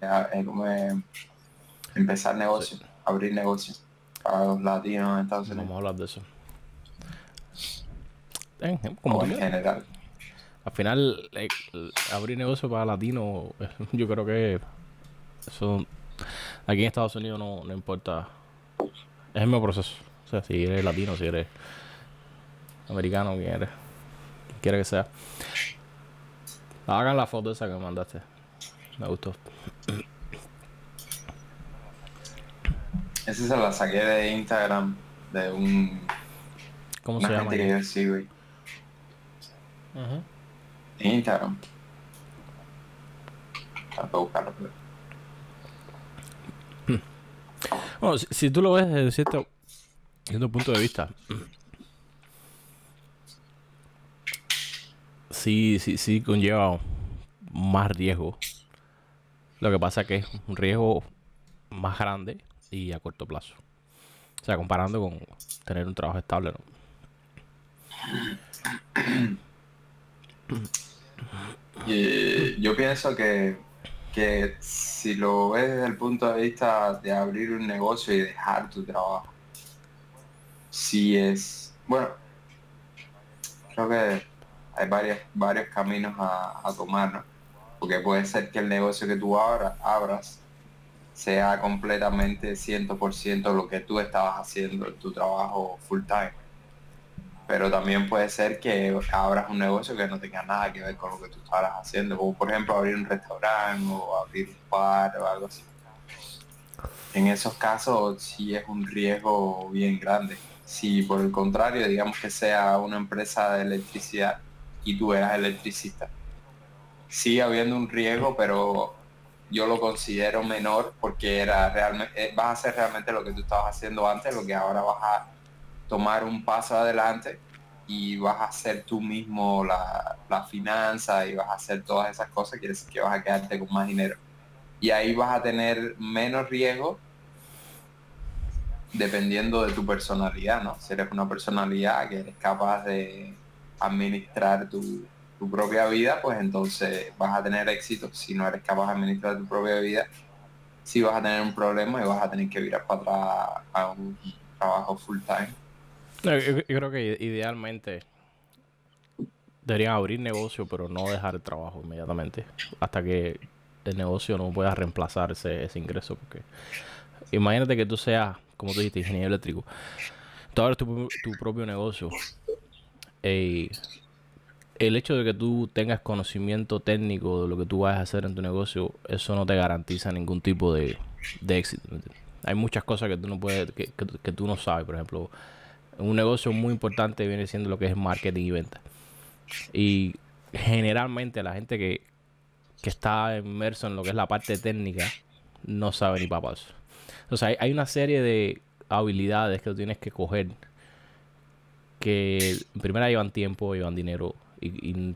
eh, como, empezar negocios, abrir negocios para los latinos en Estados Unidos. Vamos a hablar de eso. como o en general. Al final, eh, abrir negocios para latinos, yo creo que eso aquí en Estados Unidos no, no importa. Es el mismo proceso. O sea, si eres latino, si eres americano, quien eres, quiere que sea. Hagan la foto esa que me mandaste. Me gustó. Esa se la saqué de Instagram de un. ¿Cómo se llama? que yo sigo. Instagram. Para buscarlo. Bueno, si, tú lo ves desde cierto, cierto punto de vista, sí, sí, sí conlleva más riesgo. Lo que pasa es que es un riesgo más grande y a corto plazo. O sea, comparando con tener un trabajo estable, yo pienso que, que si lo ves desde el punto de vista de abrir un negocio y dejar tu trabajo, si es, bueno, creo que hay varios, varios caminos a, tomar, ¿no? Porque puede ser que el negocio que tú abras sea completamente 100% lo que tú estabas haciendo en tu trabajo full time. Pero también puede ser que abras un negocio que no tenga nada que ver con lo que tú estabas haciendo, como por ejemplo abrir un restaurante o abrir un bar o algo así. En esos casos sí es un riesgo bien grande. Si por el contrario, digamos que sea una empresa de electricidad, y tú eras electricista. Sigue habiendo un riesgo, pero yo lo considero menor porque era realmente, eh, vas a hacer realmente lo que tú estabas haciendo antes, lo que ahora vas a tomar un paso adelante y vas a hacer tú mismo la, la finanza y vas a hacer todas esas cosas, quiere decir que vas a quedarte con más dinero. Y ahí vas a tener menos riesgo dependiendo de tu personalidad, ¿no? Si eres una personalidad que eres capaz de administrar tu, propia vida, pues entonces vas a tener éxito. Si no eres capaz de administrar tu propia vida, sí vas a tener un problema y vas a tener que virar para atrás a un trabajo full time. yo, creo que idealmente deberían abrir negocio, pero no dejar el trabajo inmediatamente. Hasta que el negocio no pueda reemplazar ese, ingreso. Porque imagínate que tú seas, como tú dijiste, ingeniero eléctrico. Tú abres tu, tu propio negocio el hecho de que tú tengas conocimiento técnico de lo que tú vas a hacer en tu negocio, eso no te garantiza ningún tipo de, éxito. Hay muchas cosas que tú no puedes, que, tú no sabes. Por ejemplo, un negocio muy importante viene siendo lo que es marketing y venta. Y generalmente la gente que, que está inmerso en lo que es la parte técnica no sabe ni papas. O sea, hay, una serie de habilidades que tú tienes que coger que primero llevan tiempo, llevan dinero y,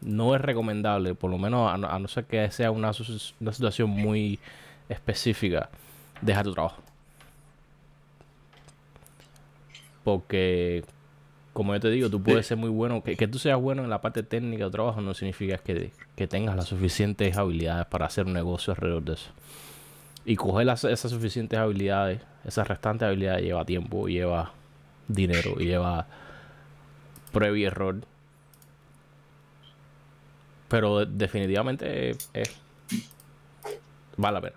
no es recomendable, por lo menos a, no ser que sea una, una situación muy específica, dejar tu trabajo. Porque, como yo te digo, tú puedes ser muy bueno, que, que, tú seas bueno en la parte técnica de trabajo no significa que, que tengas las suficientes habilidades para hacer un negocio alrededor de eso. Y coger esas suficientes habilidades, esas restantes habilidades lleva tiempo, lleva dinero lleva prueba y error. Pero definitivamente es, vale la pena.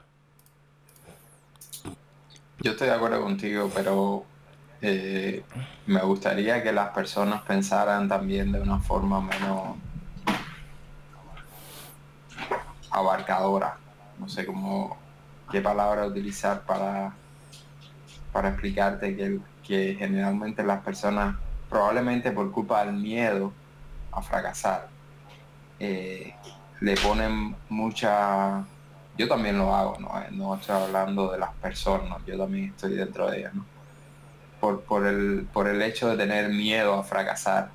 Yo estoy de acuerdo contigo, pero eh, me gustaría que las personas pensaran también de una forma menos abarcadora. No sé cómo qué palabra utilizar para, para explicarte que que generalmente las personas, probablemente por culpa del miedo a fracasar, eh, le ponen mucha... Yo también lo hago, ¿no? no estoy hablando de las personas, yo también estoy dentro de ellas, Por, por, el, por el hecho de tener miedo a fracasar,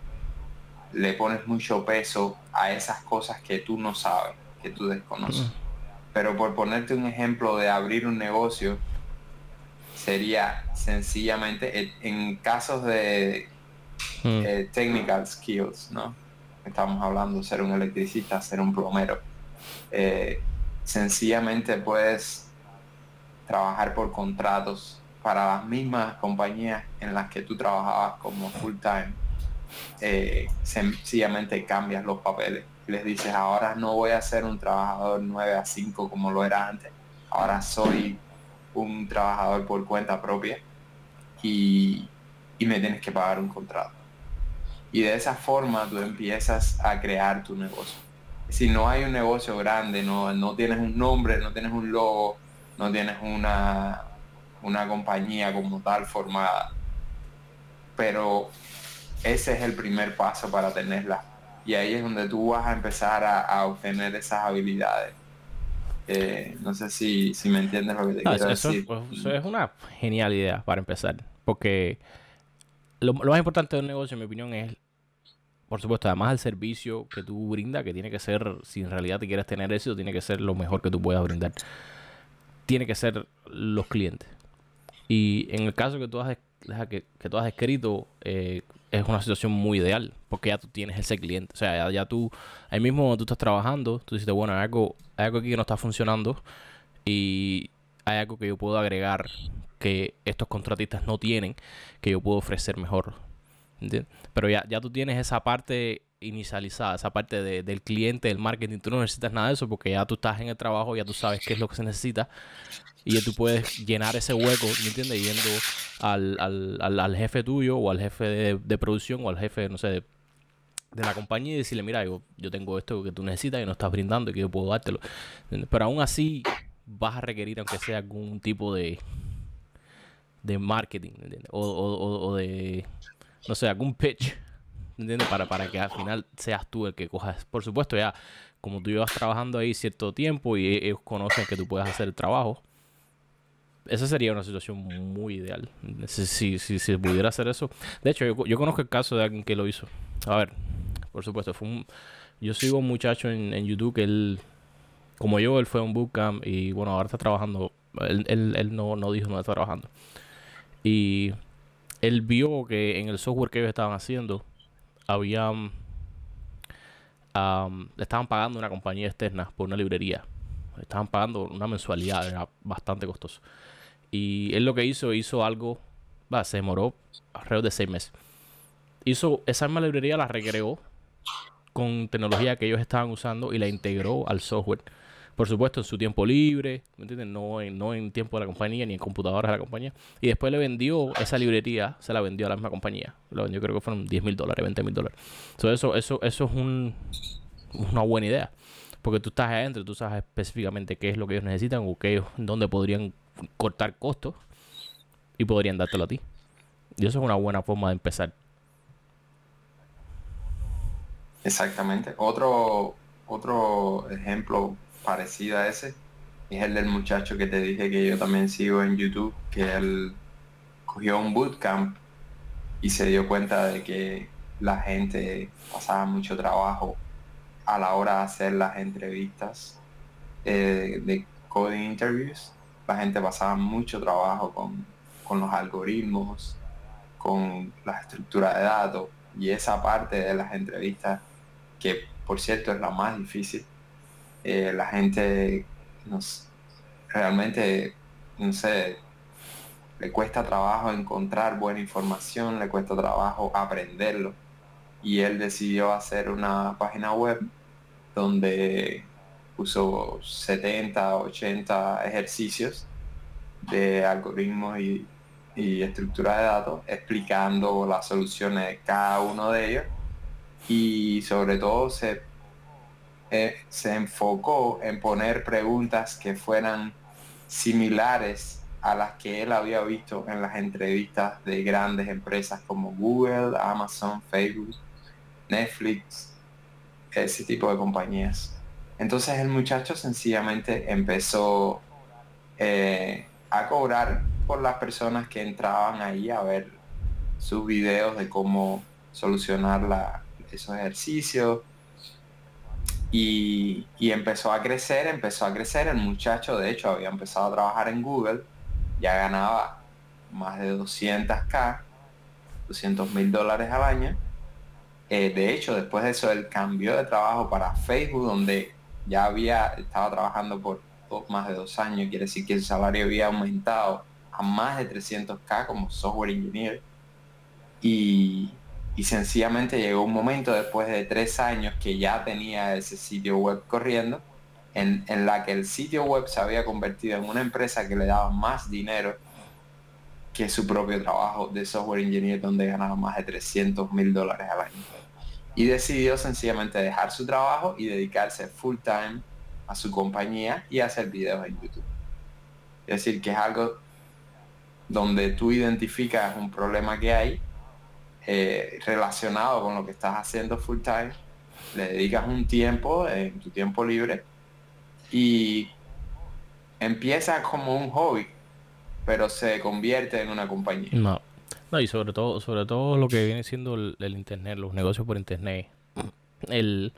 le pones mucho peso a esas cosas que tú no sabes, que tú desconoces. Mm. Pero por ponerte un ejemplo de abrir un negocio, sería sencillamente en casos de eh, technical skills, ¿no? Estamos hablando ser un electricista, ser un plomero. Eh, sencillamente puedes trabajar por contratos para las mismas compañías en las que tú trabajabas como full time. Eh, sencillamente cambias los papeles. Les dices, ahora no voy a ser un trabajador 9 a 5 como lo era antes. Ahora soy un trabajador por cuenta propia y me tienes que pagar un contrato. Y de esa forma tú empiezas a crear tu negocio. Si no hay un negocio grande, no, no tienes un nombre, no tienes un logo, no tienes una, una compañía como tal formada. Pero ese es el primer paso para tenerla. Y ahí es donde tú vas a empezar a, obtener esas habilidades. Eh, no sé si, si, me entiendes lo que te quiero decir. Eso es una genial idea para empezar. Porque lo, más importante de un negocio, en mi opinión, es, por supuesto, además el servicio que tú brindas, que tiene que ser, si en realidad te quieres tener éxito, tiene que ser lo mejor que tú puedas brindar. Tiene que ser los clientes. Y en el caso que tú has, que, tú has escrito, eh, es una situación muy ideal, porque ya tú tienes ese cliente. O sea, ya, tú, ahí mismo cuando tú estás trabajando, tú dices, bueno, hay algo, hay algo aquí que no está funcionando y hay algo que yo puedo agregar que estos contratistas no tienen, que yo puedo ofrecer mejor. Pero ya, ya tú tienes esa parte inicializada, esa parte del cliente, del marketing, tú no necesitas nada de eso porque ya tú estás en el trabajo, ya tú sabes qué es lo que se necesita y ya tú puedes llenar ese hueco, ¿me entiendes? Yendo al, al, al, jefe tuyo o al jefe de, producción o al jefe, no sé, de, la compañía y decirle, mira, yo, yo tengo esto que tú necesitas y no estás brindando y que yo puedo dártelo. Pero aún así vas a requerir, aunque sea algún tipo de, de marketing, O, o, o, de, no sé, algún pitch, ¿entiendes? Para, para que al final seas tú el que cojas. Por supuesto, ya como tú llevas trabajando ahí cierto tiempo y ellos conocen que tú puedes hacer el trabajo, esa sería una situación muy ideal. Si, si, si, pudiera hacer eso. De hecho, yo, conozco el caso de alguien que lo hizo. A ver, por supuesto, fue un, yo sigo un muchacho en, en YouTube que él, como yo, él fue a un bootcamp y bueno, ahora está trabajando. Él, él, él no, no dijo dónde está trabajando. Y él vio que en el software que ellos estaban haciendo, habían. le estaban pagando una compañía externa por una librería. estaban pagando una mensualidad, era bastante costoso. Y él lo que hizo, hizo algo, va, se demoró alrededor de seis meses. Hizo esa misma librería, la recreó con tecnología que ellos estaban usando y la integró al software por supuesto, en su tiempo libre, ¿me entiendes? No en, no en tiempo de la compañía ni en computadoras de la compañía. Y después le vendió esa librería, se la vendió a la misma compañía. Lo vendió, creo que fueron 10 mil dólares, 20 mil dólares. eso, eso, eso es un, una buena idea. Porque tú estás adentro, tú sabes específicamente qué es lo que ellos necesitan o qué, dónde podrían cortar costos y podrían dártelo a ti. Y eso es una buena forma de empezar. Exactamente. Otro, otro ejemplo parecido a ese es el del muchacho que te dije que yo también sigo en YouTube, que él cogió un bootcamp y se dio cuenta de que la gente pasaba mucho trabajo a la hora de hacer las entrevistas eh, de coding interviews. La gente pasaba mucho trabajo con, con los algoritmos, con la estructura de datos y esa parte de las entrevistas que por cierto es la más difícil eh, la gente nos, realmente, no sé, le cuesta trabajo encontrar buena información, le cuesta trabajo aprenderlo. Y él decidió hacer una página web donde puso 70, 80 ejercicios de algoritmos y, y estructura de datos explicando las soluciones de cada uno de ellos y sobre todo se eh, se enfocó en poner preguntas que fueran similares a las que él había visto en las entrevistas de grandes empresas como Google, Amazon, Facebook, Netflix, ese tipo de compañías. Entonces el muchacho sencillamente empezó eh, a cobrar por las personas que entraban ahí a ver sus videos de cómo solucionar esos ejercicios, y, empezó a crecer, empezó a crecer. El muchacho, de hecho, había empezado a trabajar en Google, ya ganaba más de 200k, 200 mil dólares al año. Eh, de hecho, después de eso, él cambió de trabajo para Facebook, donde ya había, estaba trabajando por más de dos años, quiere decir que el salario había aumentado a más de 300k como software engineer. Y, y sencillamente llegó un momento después de tres años que ya tenía ese sitio web corriendo, en, en la que el sitio web se había convertido en una empresa que le daba más dinero que su propio trabajo de software engineer donde ganaba más de 300 mil dólares al año. Y decidió sencillamente dejar su trabajo y dedicarse full time a su compañía y hacer videos en YouTube. Es decir, que es algo donde tú identificas un problema que hay eh, relacionado con lo que estás haciendo full time, le dedicas un tiempo en tu tiempo libre y empieza como un hobby, pero se convierte en una compañía. No. No, y sobre todo, sobre todo lo que viene siendo el, internet, los negocios por internet. El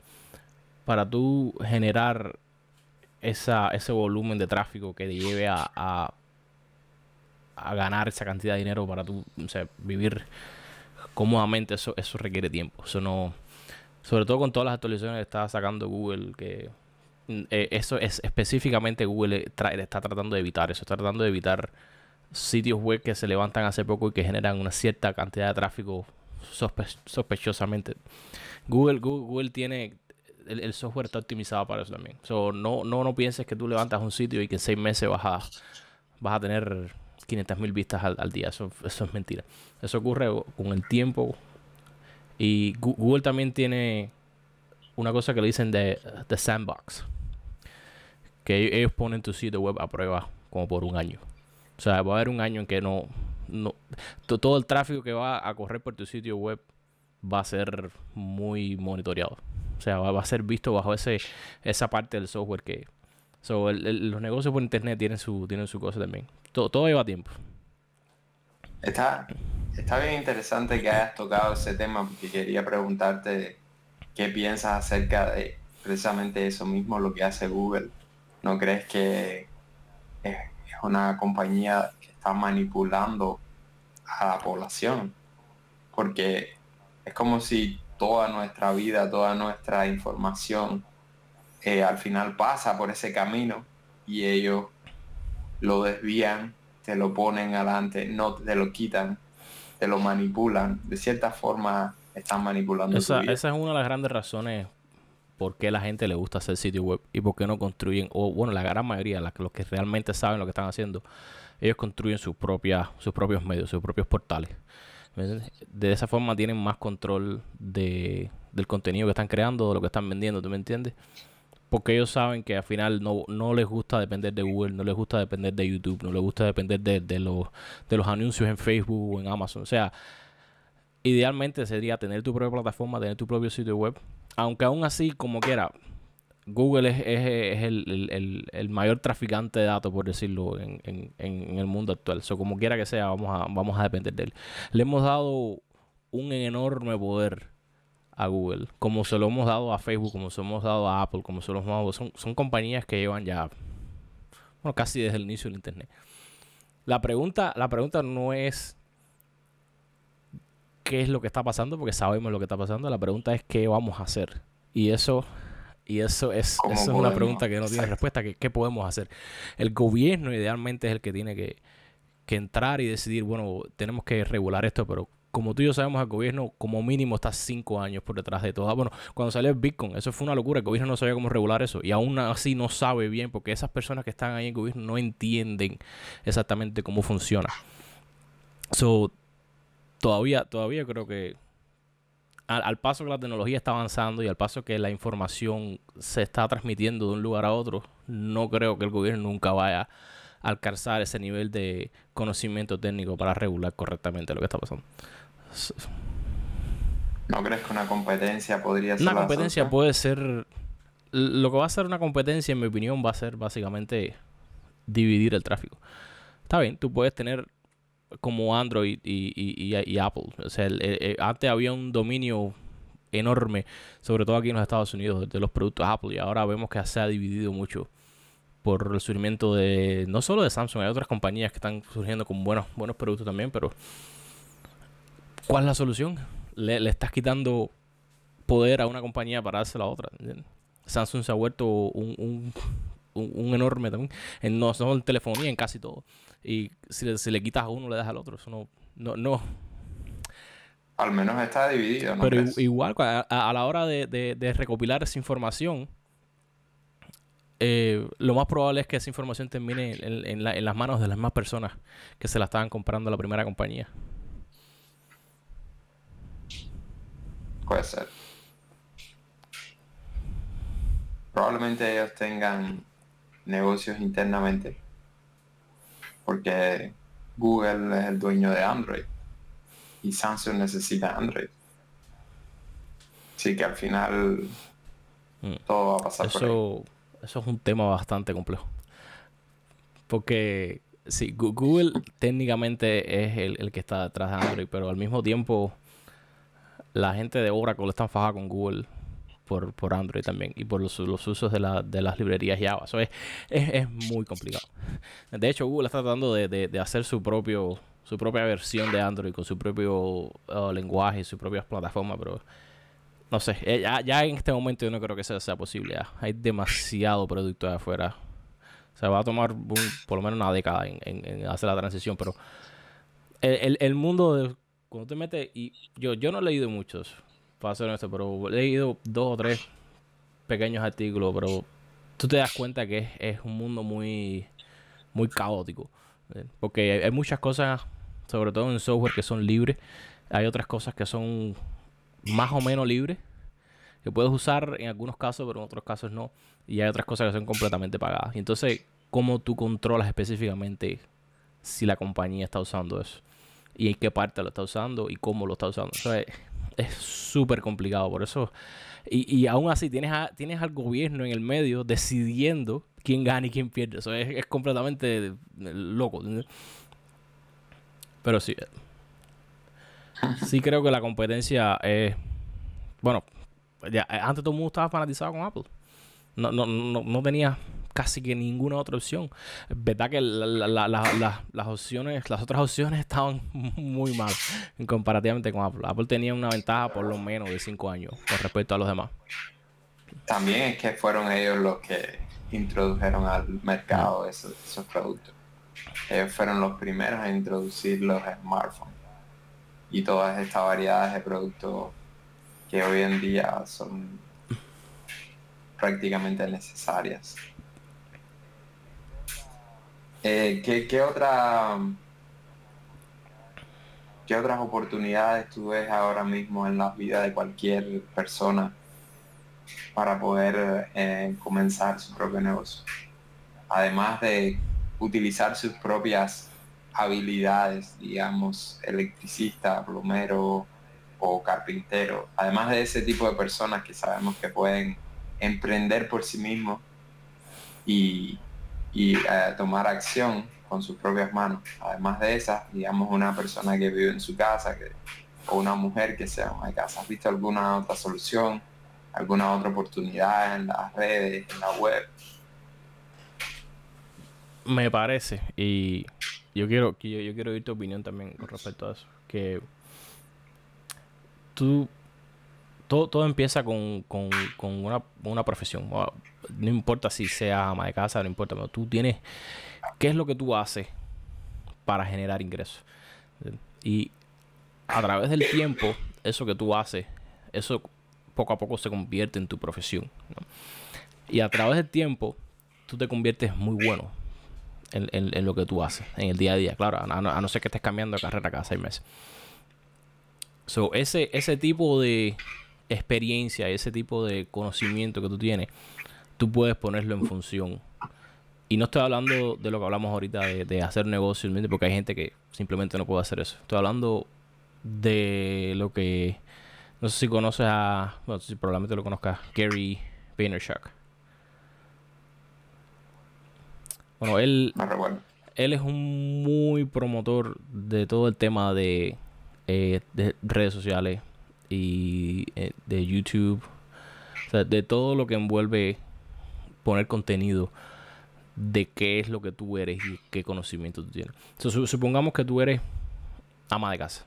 para tú generar esa, ese volumen de tráfico que te lleve a, a, ganar esa cantidad de dinero para tú vivir cómodamente, eso, eso requiere tiempo. Eso no. Sobre todo con todas las actualizaciones que está sacando Google, que mm, eh, eso es específicamente Google está tratando de evitar eso, está tratando de evitar sitios web que se levantan hace poco y que generan una cierta cantidad de tráfico sospechosamente. Google, Google, tiene el, software está optimizado para eso también. So, no, no, no pienses que tú levantas un sitio y que en seis meses vas a, vas a tener 500 mil vistas al, día. Eso, eso es mentira. Eso ocurre con el tiempo. Y Google también tiene una cosa que le dicen de, de sandbox. Que ellos ponen tu sitio web a prueba como por un año. O sea, va a haber un año en que no, no todo el tráfico que va a correr por tu sitio web va a ser muy monitoreado. O sea, va, a ser visto bajo ese esa parte del software que... So, los negocios por internet tienen su, tienen su cosa también. Todo, todo lleva tiempo. Está, está bien interesante que hayas tocado ese tema porque quería preguntarte qué piensas acerca de precisamente eso mismo, lo que hace Google. ¿No crees que es una compañía que está manipulando a la población? Porque es como si toda nuestra vida, toda nuestra información eh, al final pasa por ese camino y ellos lo desvían, te lo ponen adelante, no te lo quitan, te lo manipulan. De cierta forma están manipulando. Esa, esa es una de las grandes razones por qué la gente le gusta hacer sitio web y por qué no construyen, o bueno, la gran mayoría, los que realmente saben lo que están haciendo, ellos construyen sus, propias, sus propios medios, sus propios portales. De esa forma tienen más control de, del contenido que están creando, de lo que están vendiendo, ¿tú me entiendes? Porque ellos saben que al final no, no les gusta depender de Google, no les gusta depender de YouTube, no les gusta depender de, de, los, de los anuncios en Facebook o en Amazon. O sea, idealmente sería tener tu propia plataforma, tener tu propio sitio web. Aunque aún así, como quiera, Google es, es, el, el, mayor traficante de datos, por decirlo, en, en, en el mundo actual. So, como quiera que sea, vamos a, vamos a depender de él. Le hemos dado un enorme poder a Google, como se lo hemos dado a Facebook, como se lo hemos dado a Apple, como se lo hemos dado. Son, son compañías que llevan ya, bueno, casi desde el inicio del Internet. La pregunta, la pregunta no es qué es lo que está pasando, porque sabemos lo que está pasando. La pregunta es qué vamos a hacer. Y eso y eso es, es una pregunta que no tiene respuesta. ¿Qué, podemos hacer? El gobierno idealmente es el que tiene que, entrar y decidir, bueno, tenemos que regular esto, pero como tú y yo sabemos, el gobierno como mínimo está cinco años por detrás de todo. Ah, bueno, cuando salió el Bitcoin, eso fue una locura. El gobierno no sabía cómo regular eso. Y aún así no sabe bien, porque esas personas que están ahí en el gobierno no entienden exactamente cómo funciona. So, todavía, todavía creo que al, paso que la tecnología está avanzando y al paso que la información se está transmitiendo de un lugar a otro, no creo que el gobierno nunca vaya a alcanzar ese nivel de conocimiento técnico para regular correctamente lo que está pasando. ¿No crees que una competencia podría ser? Una competencia puede ser... Lo que va a ser una competencia, en mi opinión, va a ser básicamente dividir el tráfico. Está bien, tú puedes tener como Android y, Apple. O sea, antes había un dominio enorme, sobre todo aquí en los Estados Unidos, de los productos Apple y ahora vemos que se ha dividido mucho por el surgimiento de no solo de Samsung, hay otras compañías que están surgiendo con buenos, buenos productos también, pero ¿cuál es la solución? Le, estás quitando poder a una compañía para dárselo a otra. Samsung se ha vuelto un, un, enorme también. En, no son telefonía en casi todo. Y si le, si le quitas a uno, le das al otro. Eso no, no, no. Al menos está dividido, ¿no? Pero igual, a, la hora de, de, recopilar esa información, eh, lo más probable es que esa información termine en, en, en, las manos de las más personas que se la estaban comprando a la primera compañía. Puede ser. Probablemente ellos tengan negocios internamente porque Google es el dueño de Android y Samsung necesita Android. Así que al final mm. todo va a pasar eso, por Eso es un tema bastante complejo. Porque sí, Google técnicamente es el, el, que está detrás de Android, pero al mismo tiempo la gente de Oracle está enfadada con Google por, por Android también y por los, los usos de, la, de, las librerías Java. Eso es, es, muy complicado. De hecho, Google está tratando de, de, hacer su propio su propia versión de Android con su propio uh, lenguaje y sus propias plataformas, pero no sé, eh, ya, ya, en este momento yo no creo que eso sea posible. Hay demasiado producto de afuera. Se va a tomar por lo menos una década en, en, hacer la transición, pero el, el, mundo de cuando te metes y yo yo no he leído muchos para ser honesto, pero he leído dos o tres pequeños artículos, pero tú te das cuenta que es, un mundo muy, muy caótico. ¿eh? Porque hay, muchas cosas, sobre todo en software, que son libres. Hay otras cosas que son más o menos libres, que puedes usar en algunos casos, pero en otros casos no. Y hay otras cosas que son completamente pagadas. Entonces, ¿cómo tú controlas específicamente si la compañía está usando eso? Y en qué parte lo está usando y cómo lo está usando. Entonces, es súper complicado. Por eso. Y, y aún así tienes, tienes al gobierno en el medio decidiendo quién gana y quién pierde. Eso es, completamente eh, loco. Pero sí. Sí creo que la competencia es... Bueno, ya, antes todo el mundo estaba fanatizado con Apple. No, no, no, no tenía casi que ninguna otra opción. Verdad que las opciones, las otras opciones estaban muy mal comparativamente con Apple. Apple tenía una ventaja por lo menos de 5 años con respecto a los demás. También es que fueron ellos los que introdujeron al mercado esos, esos productos. Ellos fueron los primeros a introducir los smartphones y todas estas variedades de productos que hoy en día son prácticamente necesarias. Eh, ¿qué, ¿qué, otra, ¿Qué otras oportunidades tú ves ahora mismo en la vida de cualquier persona para poder eh, comenzar su propio negocio? Además de utilizar sus propias habilidades, digamos, electricista, plomero o carpintero, además de ese tipo de personas que sabemos que pueden emprender por sí mismos y, y eh, tomar acción con sus propias manos. Además de esas, digamos, una persona que vive en su casa que, o una mujer que sea una casa. ¿Has visto alguna otra solución, alguna otra oportunidad en las redes, en la web? Me parece, y yo quiero, yo, yo quiero oír tu opinión también con respecto a eso, que tú todo, empieza con, con, una, profesión. No importa si sea ama de casa, no importa, pero tú tienes... ¿Qué es lo que tú haces para generar ingresos? Y a través del tiempo, eso que tú haces, eso poco a poco se convierte en tu profesión. Y a través del tiempo, tú te conviertes muy bueno en, en, lo que tú haces, en el día a día. Claro, a, a, no ser que estés cambiando de carrera cada seis meses. So, ese, ese tipo de, experiencia, ese tipo de conocimiento que tú tienes, tú puedes ponerlo en función. Y no estoy hablando de lo que hablamos ahorita de, hacer negocios, porque hay gente que simplemente no puede hacer eso. Estoy hablando de lo que, no sé si conoces a, bueno, si probablemente lo conozcas, Gary Vaynerchuk. Bueno, él, él es un muy promotor de todo el tema de, eh, de redes sociales, y eh, de YouTube, de todo lo que envuelve poner contenido de qué es lo que tú eres y qué conocimiento tú tienes. supongamos que tú eres ama de casa.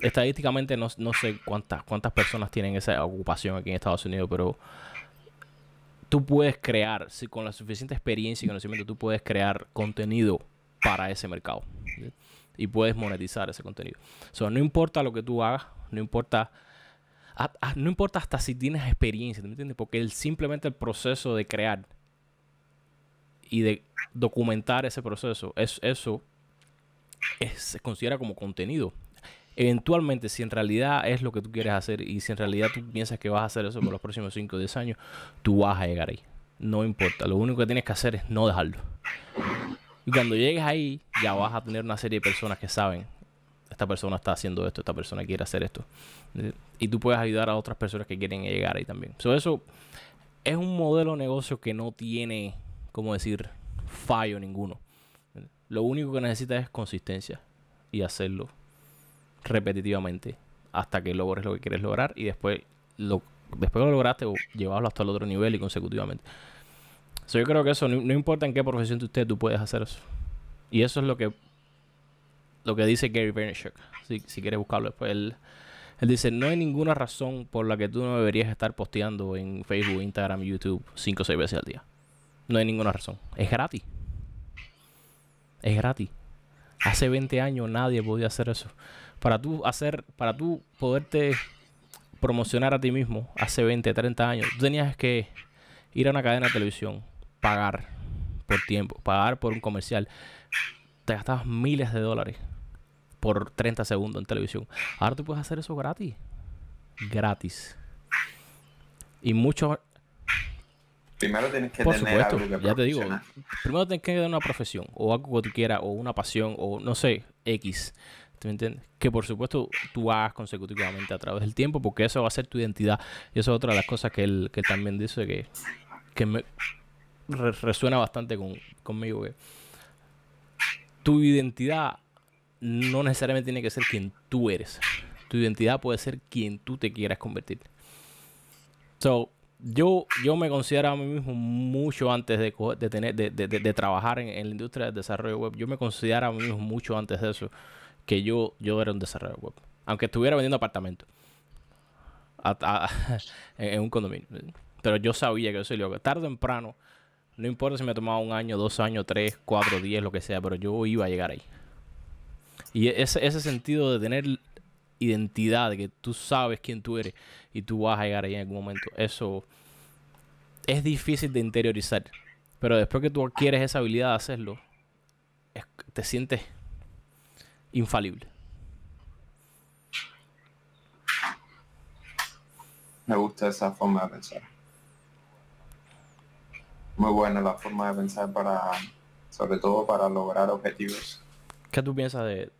Estadísticamente no, sé cuántas, cuántas personas tienen esa ocupación aquí en Estados Unidos, pero tú puedes crear, si con la suficiente experiencia y conocimiento, tú puedes crear contenido para ese mercado. Y puedes monetizar ese contenido. So, no importa lo que tú hagas, no importa, no importa hasta si tienes experiencia, ¿me entiendes? Porque el, simplemente el proceso de crear y de documentar ese proceso, es, eso se considera como contenido. Eventualmente, si en realidad es lo que tú quieres hacer y si en realidad tú piensas que vas a hacer eso por los próximos 5 o 10 años, tú vas a llegar ahí. No importa, lo único que tienes que hacer es no dejarlo. Y cuando llegues ahí, ya vas a tener una serie de personas que saben, esta persona está haciendo esto, esta persona quiere hacer esto. Y tú puedes ayudar a otras personas que quieren llegar ahí también. eso es un modelo de negocio que no tiene, como decir, fallo ninguno. Lo único que necesitas es consistencia y hacerlo repetitivamente hasta que logres lo que quieres lograr y después lo, después lo lograste, llevarlo hasta el otro nivel y consecutivamente. So, yo creo que eso, no, importa en qué profesión tú estés, tú puedes hacer eso. Y eso es lo que lo que dice Gary Vaynerchuk. Si, si quieres buscarlo después. Él, él dice, no hay ninguna razón por la que tú no deberías estar posteando en Facebook, Instagram, YouTube 5 o 6 veces al día. No hay ninguna razón. Es gratis. Es gratis. Hace 20 años nadie podía hacer eso. Para tú hacer, para tú poderte promocionar a ti mismo hace 20, 30 años, tú tenías que ir a una cadena de televisión, pagar por tiempo, pagar por un comercial. Te gastabas miles de dólares por 30 segundos en televisión. Ahora tú puedes hacer eso gratis. Gratis. Y muchos... Primero tienes que tener supuesto, algo que ya te digo. Primero tienes que tener una profesión o algo que tú quieras o una pasión o no sé, X. ¿Me entiendes? Que por supuesto tú hagas consecutivamente a través del tiempo porque eso va a ser tu identidad. Y eso es otra de las cosas que él, que también dice que, que me resuena bastante con, conmigo. Que tu identidad no necesariamente tiene que ser quien tú eres. Tu identidad puede ser quien tú te quieras convertir. So, yo, yo me considero a mí mismo mucho antes de, de tener, de, de, de trabajar en, en, la industria del desarrollo web. Yo me considero a mí mismo mucho antes de eso que yo, yo era un desarrollador web. Aunque estuviera vendiendo apartamentos en un condominio. Pero yo sabía que eso que tarde o temprano, no importa si me tomaba un año, dos años, tres, cuatro, diez, lo que sea, pero yo iba a llegar ahí. Y ese, ese sentido de tener identidad, de que tú sabes quién tú eres y tú vas a llegar ahí en algún momento, eso es difícil de interiorizar. Pero después que tú adquieres esa habilidad de hacerlo, te sientes infalible. Me gusta esa forma de pensar. Muy buena la forma de pensar para, sobre todo para lograr objetivos. ¿Qué tú piensas de,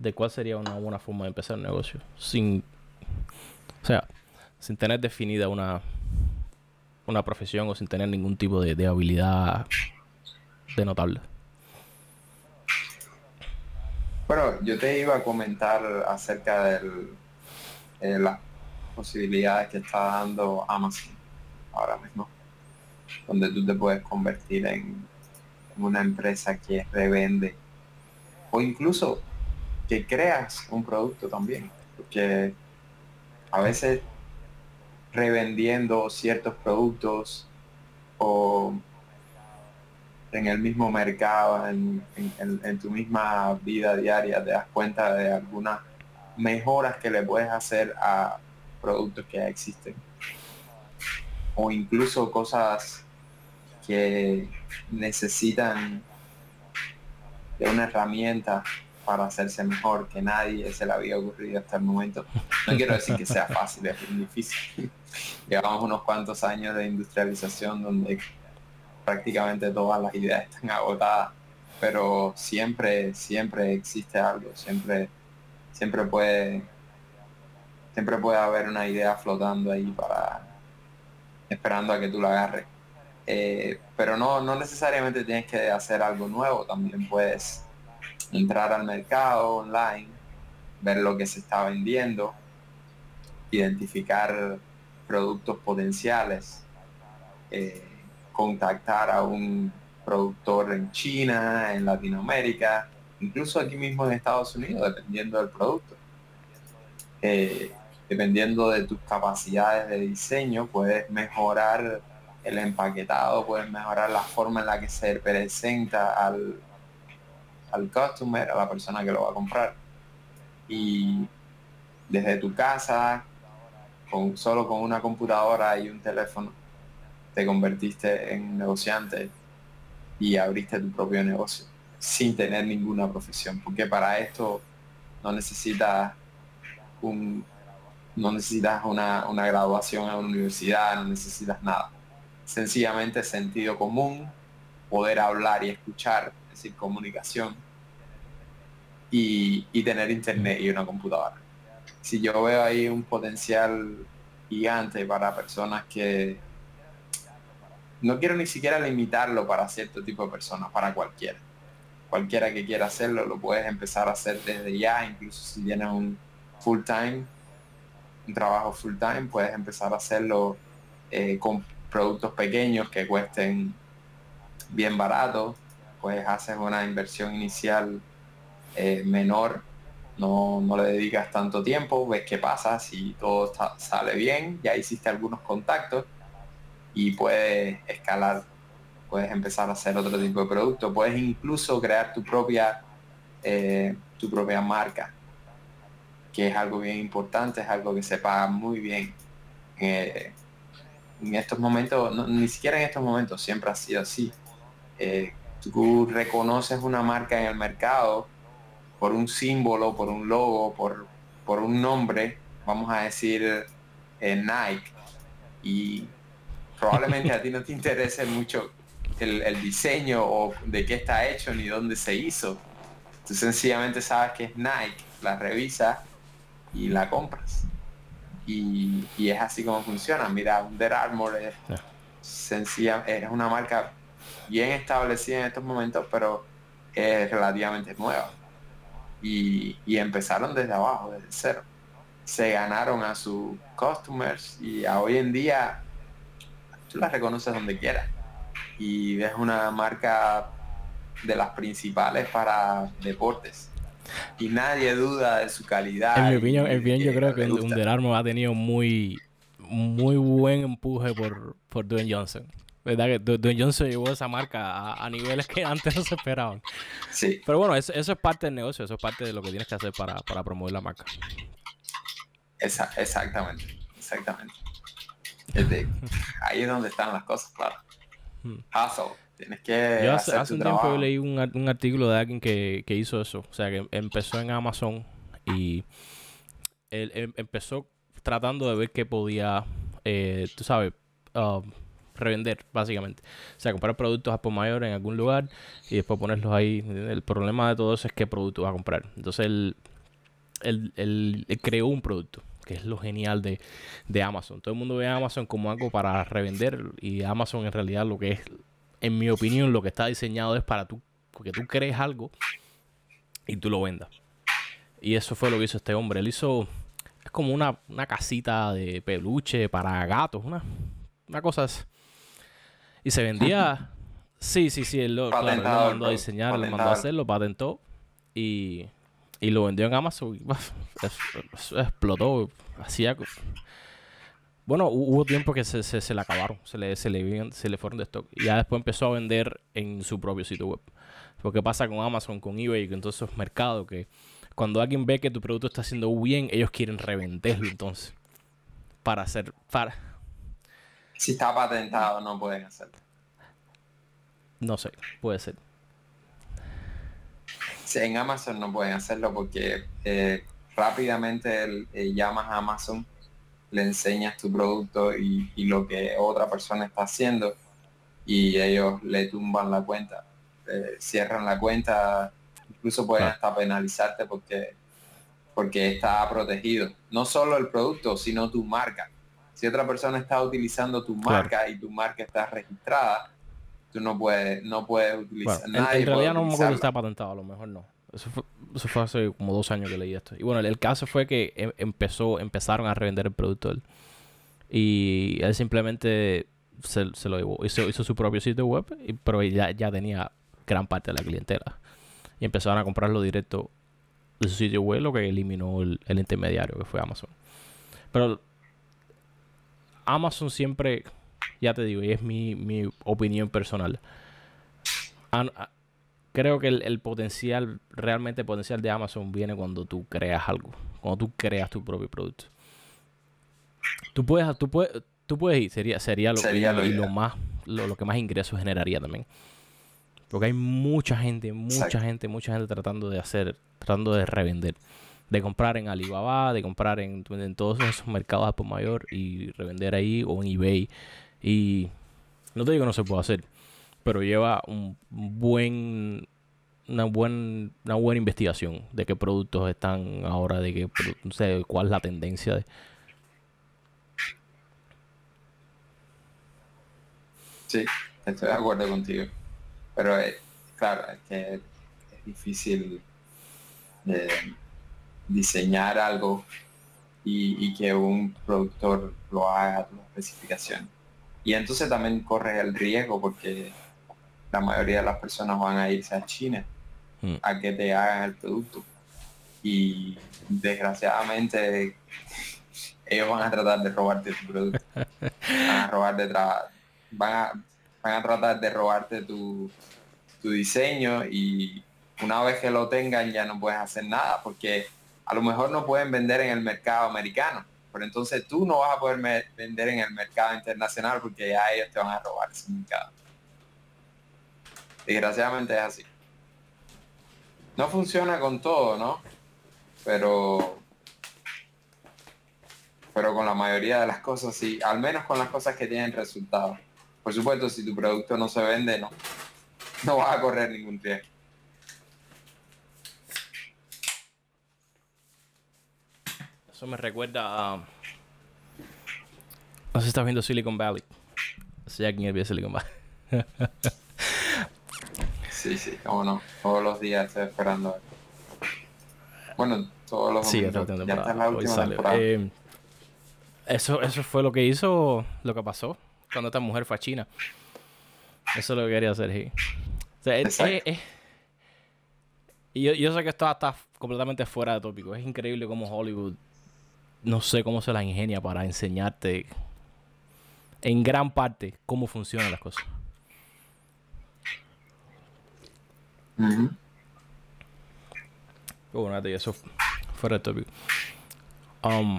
de cuál sería una buena forma de empezar un negocio? Sin, o sea, sin tener definida una, una profesión o sin tener ningún tipo de, de habilidad de notable. Bueno, yo te iba a comentar acerca de eh, las posibilidades que está dando Amazon ahora mismo, donde tú te puedes convertir en, una empresa que revende o incluso que creas un producto también, porque a veces revendiendo ciertos productos o en el mismo mercado, en, tu misma vida diaria, te das cuenta de algunas mejoras que le puedes hacer a productos que ya existen. O incluso cosas que necesitan de una herramienta para hacerse mejor que nadie se le había ocurrido hasta el momento. No quiero decir que sea fácil, es difícil. Llevamos unos cuantos años de industrialización donde prácticamente todas las ideas están agotadas, pero siempre, siempre existe algo, siempre, siempre puede, siempre puede haber una idea flotando ahí para esperando a que tú la agarres. Eh, pero no, no necesariamente tienes que hacer algo nuevo, también puedes entrar al mercado online, ver lo que se está vendiendo, identificar productos potenciales. Eh, contactar a un productor en China, en Latinoamérica, incluso aquí mismo en Estados Unidos, dependiendo del producto. Eh, dependiendo de tus capacidades de diseño, puedes mejorar el empaquetado, puedes mejorar la forma en la que se presenta al, al customer, a la persona que lo va a comprar. Y desde tu casa, con, solo con una computadora y un teléfono, te convertiste en negociante y abriste tu propio negocio sin tener ninguna profesión. Porque para esto no necesitas un no necesitas una, una graduación en una universidad, no necesitas nada. Sencillamente sentido común, poder hablar y escuchar, es decir, comunicación, y, y tener internet y una computadora. Si yo veo ahí un potencial gigante para personas que no quiero ni siquiera limitarlo para cierto tipo de personas, para cualquiera. Cualquiera que quiera hacerlo lo puedes empezar a hacer desde ya, incluso si tienes un full time un trabajo full time, puedes empezar a hacerlo eh, con productos pequeños que cuesten bien barato, pues haces una inversión inicial eh, menor, no, no, le dedicas tanto tiempo, ves qué pasa, si todo sale bien, ya hiciste algunos contactos y puedes escalar, puedes empezar a hacer otro tipo de producto, puedes incluso crear tu propia, eh, tu propia marca que es algo bien importante, es algo que se paga muy bien. Eh, en estos momentos, ni siquiera en estos momentos, siempre ha sido así. Tú reconoces una marca en el mercado por un símbolo, por un logo, por, por un nombre, vamos a decir eh, Nike, y probablemente a ti no te interese mucho el, el, diseño o de qué está hecho ni dónde se hizo. Tú sencillamente sabes que es Nike, la revisas y la compras. Y, es así como funciona. Mira, Under Armour es sencilla, es una marca bien establecida en estos momentos, pero es relativamente nueva. Y, empezaron desde abajo, desde cero. Se ganaron a sus customers y a hoy en día tú la reconoces donde quieras. Y es una marca de las principales para deportes y nadie duda de su calidad. En mi opinión, en yo creo que Under Armour ha tenido muy, muy buen empuje por, por Dwayne Johnson. ¿Verdad? Que Dwayne Johnson llevó esa marca a, niveles que antes no se esperaban. Sí. Pero bueno, eso, es parte del negocio, eso es parte de lo que tienes que hacer para, promover la marca. exactamente, exactamente. ahí es donde están las cosas, claro. Hmm. Hustle. Tienes que. Yo hace, un tiempo leí un, artículo de alguien que, hizo eso. O sea, que empezó en Amazon y él, em, empezó tratando de ver qué podía, eh, tú sabes, um, revender, básicamente. O sea, comprar productos a por mayor en algún lugar y después ponerlos ahí. El problema de todo eso es qué producto va a comprar. Entonces, él, creó un producto que es lo genial de, de, Amazon. Todo el mundo ve a Amazon como algo para revender y Amazon en realidad lo que es en mi opinión, lo que está diseñado es para tú, porque tú crees algo y tú lo vendas. Y eso fue lo que hizo este hombre. Él hizo, es como una, casita de peluche para gatos, una, una cosa así. Y se vendía, sí, sí, sí, él lo, mandó a diseñar, lo mandó a hacer, lo patentó y, y lo vendió en Amazon. Y, explotó, hacía bueno, hubo tiempo que se, se, le acabaron, se le, se, le, se le fueron de stock. Y ya después empezó a vender en su propio sitio web. Porque pasa con Amazon, con eBay, con todos esos mercados que cuando alguien ve que tu producto está haciendo bien, ellos quieren revenderlo entonces. Para hacer. Para... Si está patentado, no pueden hacerlo. No sé, puede ser. Sí, en Amazon no pueden hacerlo porque eh, rápidamente eh, llamas a Amazon le enseñas tu producto y, lo que otra persona está haciendo y ellos le tumban la cuenta, cierran la cuenta, incluso pueden hasta penalizarte porque, porque está protegido. No solo el producto, sino tu marca. Si otra persona está utilizando tu marca y tu marca está registrada, tú no puedes, no puedes utilizar. en, realidad no me está patentado, a lo mejor no. Eso fue, eso fue hace como dos años que leí esto. Y bueno, el, caso fue que em, empezó, empezaron a revender el producto él. Y él simplemente se, lo llevó. Hizo, hizo su propio sitio web, pero ya, ya tenía gran parte de la clientela. Y empezaron a comprarlo directo de su sitio web, lo que eliminó el, intermediario que fue Amazon. Pero Amazon siempre, ya te digo, y es mi, mi opinión personal. creo que el, potencial, realmente el potencial de Amazon viene cuando tú creas algo, cuando tú creas tu propio producto. Tú puedes, tú puedes, tú puedes ir, sería, sería lo, sería lo, y lo más, lo, que más ingresos generaría también. Porque hay mucha gente, mucha gente, mucha gente tratando de hacer, tratando de revender. De comprar en Alibaba, de comprar en, todos esos mercados por mayor y revender ahí o en eBay. Y no te digo que no se puede hacer, pero lleva un buen una, buen, una buena investigación de qué productos están ahora, de qué, no sé, cuál es la tendencia de, Sí, estoy de acuerdo contigo. Pero eh, claro, es que es difícil eh, diseñar algo y, que un productor lo haga a tu especificación. Y entonces también corres el riesgo porque la mayoría de las personas van a irse a China hmm. a que te hagan el producto. Y desgraciadamente ellos van a tratar de robarte tu producto. Van a robar de van a, van a tratar de robarte tu, tu diseño y una vez que lo tengan ya no puedes hacer nada porque a lo mejor no pueden vender en el mercado americano, pero entonces tú no vas a poder vender en el mercado internacional porque ya ellos te van a robar ese mercado. Desgraciadamente es así. No funciona con todo, ¿no? Pero pero con la mayoría de las cosas sí, al menos con las cosas que tienen resultados. Por supuesto, si tu producto no se vende, no, no vas a correr ningún riesgo. Eso me recuerda a... No sé si estás viendo Silicon Valley. No sé ya quién es Silicon Valley. sí, sí, cómo no. Todos los días estoy esperando. Bueno, todos los Sí, ya está la última temporada. Eh, eso, eso fue lo que hizo, lo que pasó cuando esta mujer fue a China. Eso es lo que quería hacer. y yo, yo, sé que esto está completamente fuera de tópico. Es increíble cómo Hollywood, no sé cómo se la ingenia para enseñarte en gran parte cómo funcionan las cosas. bueno, eso fuera de tópico. Um,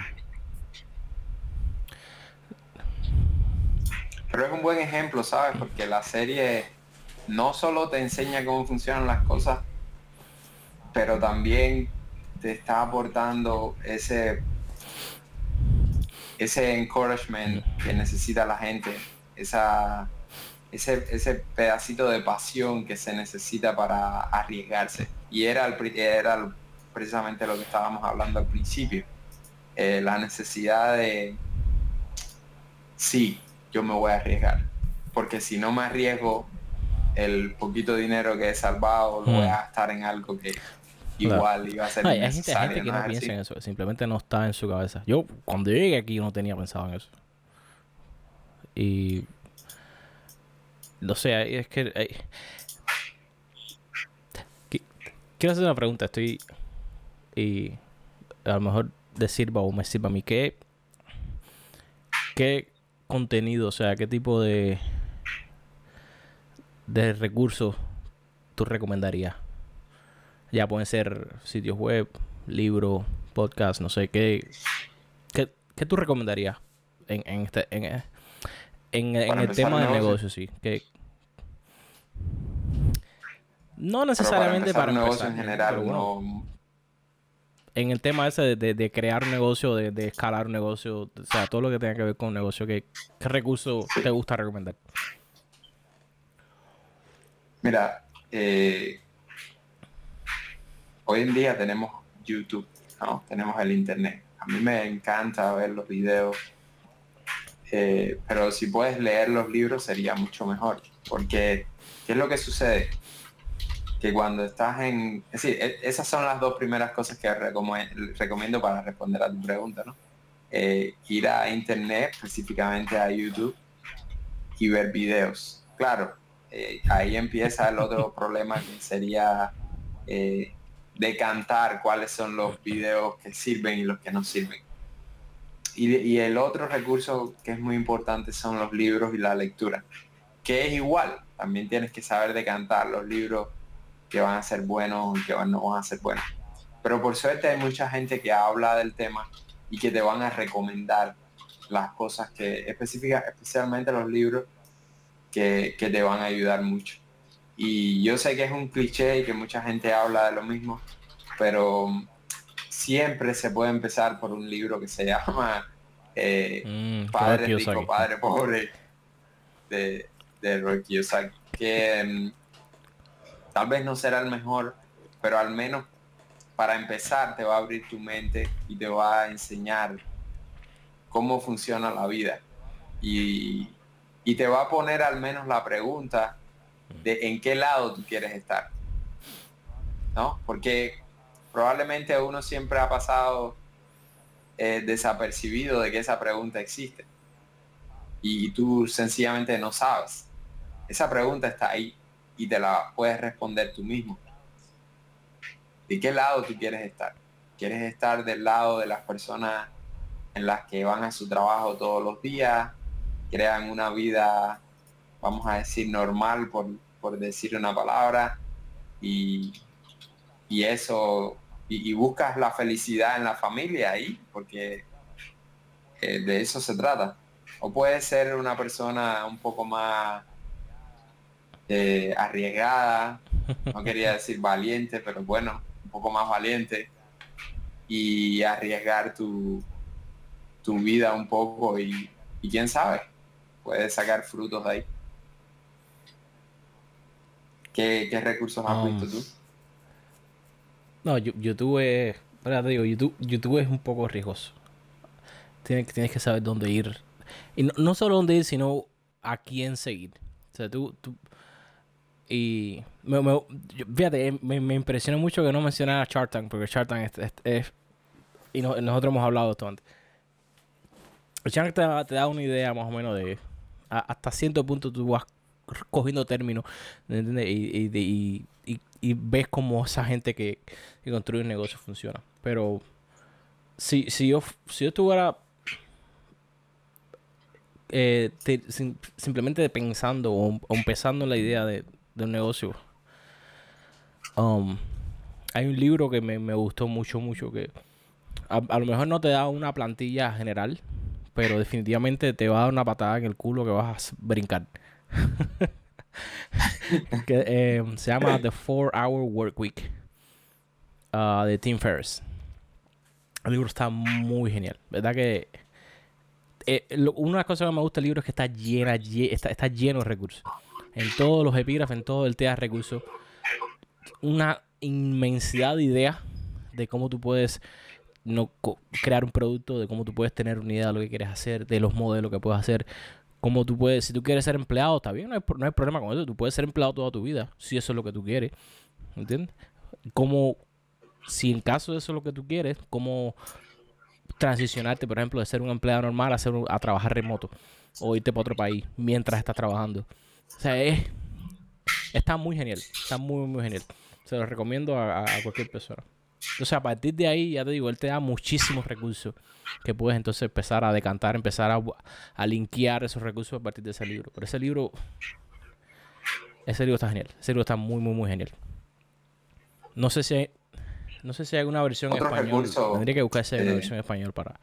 Pero es un buen ejemplo, ¿sabes? Porque la serie no solo te enseña cómo funcionan las cosas, pero también te está aportando ese ese encouragement que necesita la gente, esa, ese, ese pedacito de pasión que se necesita para arriesgarse. Y era, era precisamente lo que estábamos hablando al principio. Eh, la necesidad de, sí, yo me voy a arriesgar. Porque si no me arriesgo, el poquito dinero que he salvado lo voy a gastar en algo que igual iba a ser hay, gente, que no, piensa en eso, simplemente no está en su cabeza. Yo cuando llegué aquí no tenía pensado en eso. Y no sé, es que quiero hacer una pregunta, estoy y a lo mejor de sirva o me sirva a mí qué qué contenido, o sea, qué tipo de de recursos tú recomendarías? Ya pueden ser sitios web, libros, podcast, no sé, ¿qué, qué, tú recomendarías en, en, este, en, en, el tema del negocio, sí? Que, no necesariamente para, para negocio en general, no, en el tema ese de, crear un negocio, de, escalar un negocio, o sea, todo lo que tenga que ver con un negocio, ¿qué, qué recurso te gusta recomendar? Mira, eh, hoy en día tenemos YouTube, ¿no? Tenemos el Internet. A mí me encanta ver los videos, eh, pero si puedes leer los libros sería mucho mejor, porque ¿qué es lo que sucede? que cuando estás en... Es decir, e, esas son las dos primeras cosas que recomiendo para responder a tu pregunta, ¿no? Eh, ir a internet, específicamente a YouTube, y ver videos. Claro, eh, ahí empieza el otro problema que sería eh, decantar cuáles son los videos que sirven y los que no sirven. y, el otro recurso que es muy importante son los libros y la lectura, que es igual, también tienes que saber decantar los libros que van a ser buenos y que no van a ser buenos. Pero por suerte hay mucha gente que habla del tema y que te van a recomendar las cosas que específicas, especialmente los libros que, que te van a ayudar mucho. Y yo sé que es un cliché y que mucha gente habla de lo mismo, pero siempre se puede empezar por un libro que se llama eh, mm, Padre Rico, Padre Pobre de, de Roy Kiyosaki, que mm, tal vez no será el mejor, pero al menos para empezar te va a abrir tu mente y te va a enseñar cómo funciona la vida. Y, y te va a poner al menos la pregunta de en qué lado tú quieres estar. ¿No? Porque probablemente uno siempre ha pasado eh, desapercibido de que esa pregunta existe. Y tú sencillamente no sabes. Esa pregunta está ahí y te la puedes responder tú mismo. ¿De qué lado tú quieres estar? ¿Quieres estar del lado de las personas en las que van a su trabajo todos los días, crean una vida, vamos a decir, normal, por, por decir una palabra, y, y eso y, buscas la felicidad en la familia ahí, porque eh, de eso se trata. O puedes ser una persona un poco más eh, arriesgada, no quería decir valiente, pero bueno, un poco más valiente y arriesgar tu, tu vida un poco y, y quién sabe, puedes sacar frutos de ahí. ¿Qué, recursos has visto um, tú? No, YouTube es. Te digo, YouTube, YouTube es un poco riesgoso. Tienes, tienes que saber dónde ir. Y no, solo dónde ir, sino a quién seguir. O sea, tú. tú y. Me, me, fíjate, me, me impresiona mucho que no mencionara Shark Tank, porque Shark Tank es. y nosotros hemos hablado de esto antes. Shark te, te da una idea más o menos de. hasta cierto punto tú vas cogiendo términos. Y, y, ves cómo esa gente que, construye un negocio funciona. Pero si, si, yo, si yo estuviera eh, simplemente pensando o, empezando la idea de, un negocio, um, hay un libro que me, gustó mucho, mucho, que a, lo mejor no te da una plantilla general, pero definitivamente te va a dar una patada en el culo que vas a brincar. que eh, se llama The Four Hour Work Week uh, de Tim Ferriss. El libro está muy genial, ¿verdad? Que eh, una de las cosas que me gusta del libro es que está llena, está, lleno de recursos. En todos los epígrafes, en todo el tema de recursos, una inmensidad de ideas de cómo tú puedes no, crear un producto, de cómo tú puedes tener una idea de lo que quieres hacer, de los modelos que puedes hacer, como tú puedes, si tú quieres ser empleado, está bien, no hay, no hay problema con eso. Tú puedes ser empleado toda tu vida, si eso es lo que tú quieres. ¿Entiendes? Como, si en caso de eso es lo que tú quieres, como transicionarte, por ejemplo, de ser un empleado normal a, ser a trabajar remoto o irte para otro país mientras estás trabajando. O sea, es, está muy genial, está muy, muy genial. Se lo recomiendo a cualquier persona. Entonces, a partir de ahí, ya te digo, él te da muchísimos recursos que puedes entonces empezar a decantar, empezar a, a linkear esos recursos a partir de ese libro. Pero ese libro, ese libro está genial. Ese libro está muy, muy, muy genial. No sé si hay, no sé si hay alguna versión en español. Tendría que buscar esa versión en español para,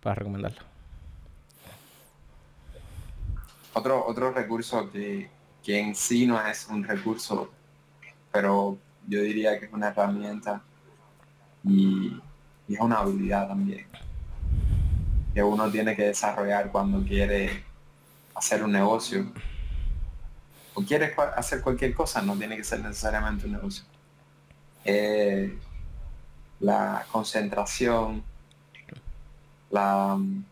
para recomendarla. Otro, otro recurso que, que en sí no es un recurso, pero yo diría que es una herramienta y, es una habilidad también que uno tiene que desarrollar cuando quiere hacer un negocio o quiere hacer cualquier cosa, no tiene que ser necesariamente un negocio. Eh, la concentración, la um,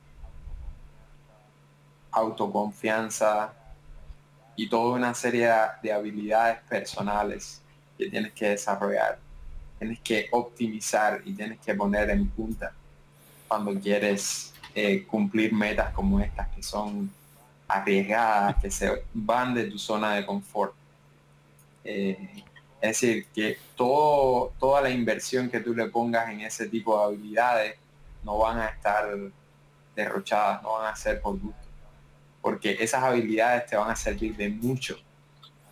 autoconfianza y toda una serie de habilidades personales que tienes que desarrollar tienes que optimizar y tienes que poner en punta cuando quieres eh, cumplir metas como estas que son arriesgadas, que se van de tu zona de confort. Eh, es decir, que toda la inversión que tú le pongas en ese tipo de habilidades no van a estar derrochadas, no van a ser por gusto. Porque esas habilidades te van a servir de mucho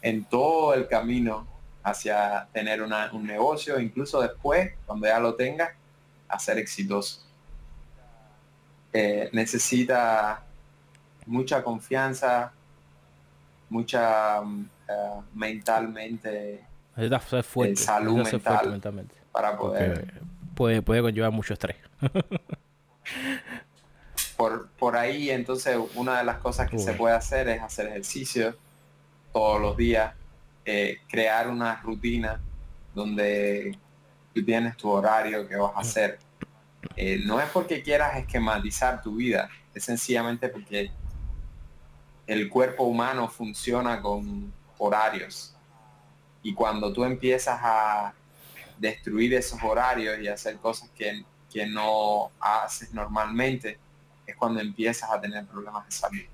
en todo el camino hacia tener un negocio, incluso después, cuando ya lo tengas, a ser exitoso. Eh, necesita mucha confianza, mucha mm, eh, mentalmente ser fuerte, salud mental para poder puede, puede conllevar mucho estrés. Por, por ahí entonces una de las cosas que se puede hacer es hacer ejercicio todos los días eh, crear una rutina donde tú tienes tu horario que vas a hacer. Eh, no es porque quieras esquematizar tu vida es sencillamente porque el cuerpo humano funciona con horarios. Y cuando tú empiezas a destruir esos horarios y hacer cosas que, no haces normalmente, es cuando empiezas a tener problemas de salud.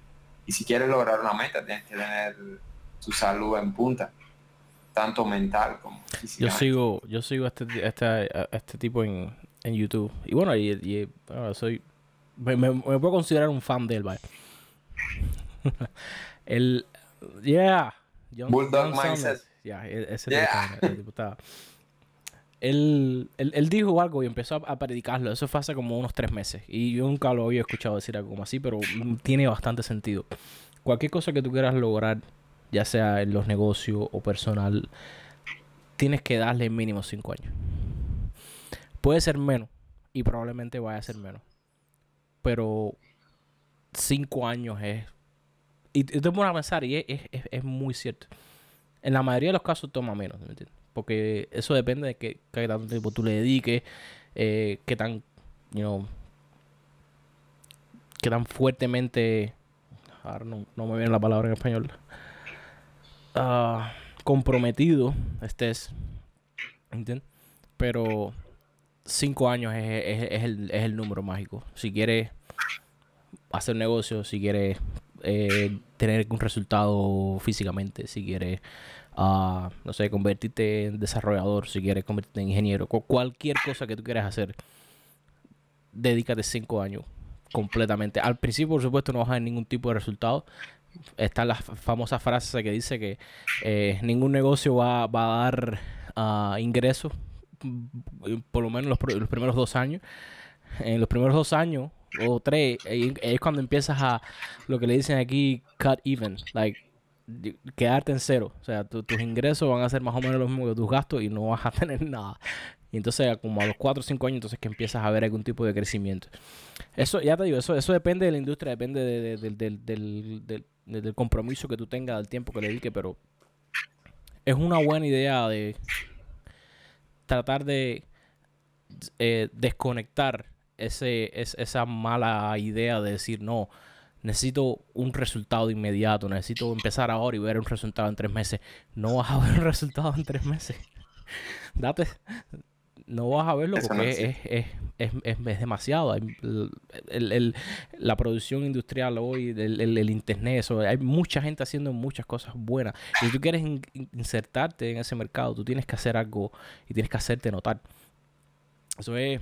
Y si quieres lograr una meta, tienes que tener tu salud en punta, tanto mental como física. Yo sigo, yo sigo este, este, este tipo en, en YouTube. Y bueno, y, soy me, puedo considerar un fan de él, ¿vale? el yeah, Bulldog Mindset. Ya, e-, ese diputado. Él, él, dijo algo y empezó a, predicarlo. Eso fue hace como unos tres meses. Y yo nunca lo había escuchado decir algo como así, pero tiene bastante sentido. Cualquier cosa que tú quieras lograr, ya sea en los negocios o personal, tienes que darle mínimo cinco años. Puede ser menos y probablemente vaya a ser menos. Pero cinco años es... Y te pones a pensar y es, es, es muy cierto. En la mayoría de los casos toma menos, ¿me entiendes? Porque eso depende de qué, tanto tiempo tú le dediques, eh, qué tan, you know, qué tan fuertemente, ahora no, me viene la palabra en español, uh, comprometido estés, ¿entiendes? Pero cinco años es, el, es el número mágico. Si quieres hacer negocio, si quieres eh, tener un resultado físicamente, si quieres, uh, no sé, convertirte en desarrollador, si quieres convertirte en ingeniero, cualquier cosa que tú quieras hacer, dedícate cinco años completamente. Al principio, por supuesto, no vas a ver ningún tipo de resultado. Está la famosa frase que dice que eh, ningún negocio va, va a dar uh, ingresos, mm, por lo menos los, los primeros dos años. En los primeros dos años o tres, es cuando empiezas a lo que le dicen aquí cut even, like quedarte en cero. O sea, tus ingresos van a ser más o menos lo mismo que tus gastos y no vas a tener nada. Y entonces, como a los 4 o 5 años, entonces que empiezas a ver algún tipo de crecimiento. Eso, ya te digo, eso, eso depende de la industria, depende del, compromiso que tú tengas, del tiempo que le dediques, pero es una buena idea de tratar de eh, desconectar ese, es, esa mala idea de decir, no, necesito un resultado inmediato, necesito empezar ahora y ver un resultado en tres meses. No vas a ver un resultado en tres meses. Date, no vas a verlo porque es, es, es, es, demasiado. El, la producción industrial hoy, el, internet, eso, hay mucha gente haciendo muchas cosas buenas. Y si tú quieres insertarte en ese mercado, tú tienes que hacer algo y tienes que hacerte notar. Eso es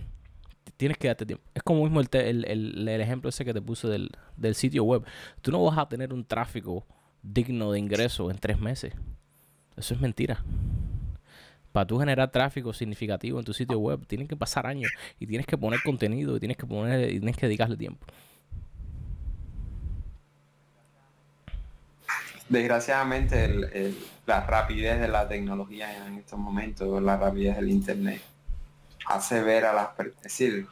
tienes que darte tiempo. Es como mismo el, el, el, ejemplo ese que te puse del, del, sitio web. Tú no vas a tener un tráfico digno de ingreso en tres meses. Eso es mentira. Para tú generar tráfico significativo en tu sitio web, tienen que pasar años y tienes que poner contenido y tienes que poner y tienes que dedicarle tiempo. Desgraciadamente, la rapidez de la tecnología en estos momentos, la rapidez del internet, hace ver a las personas, es decir,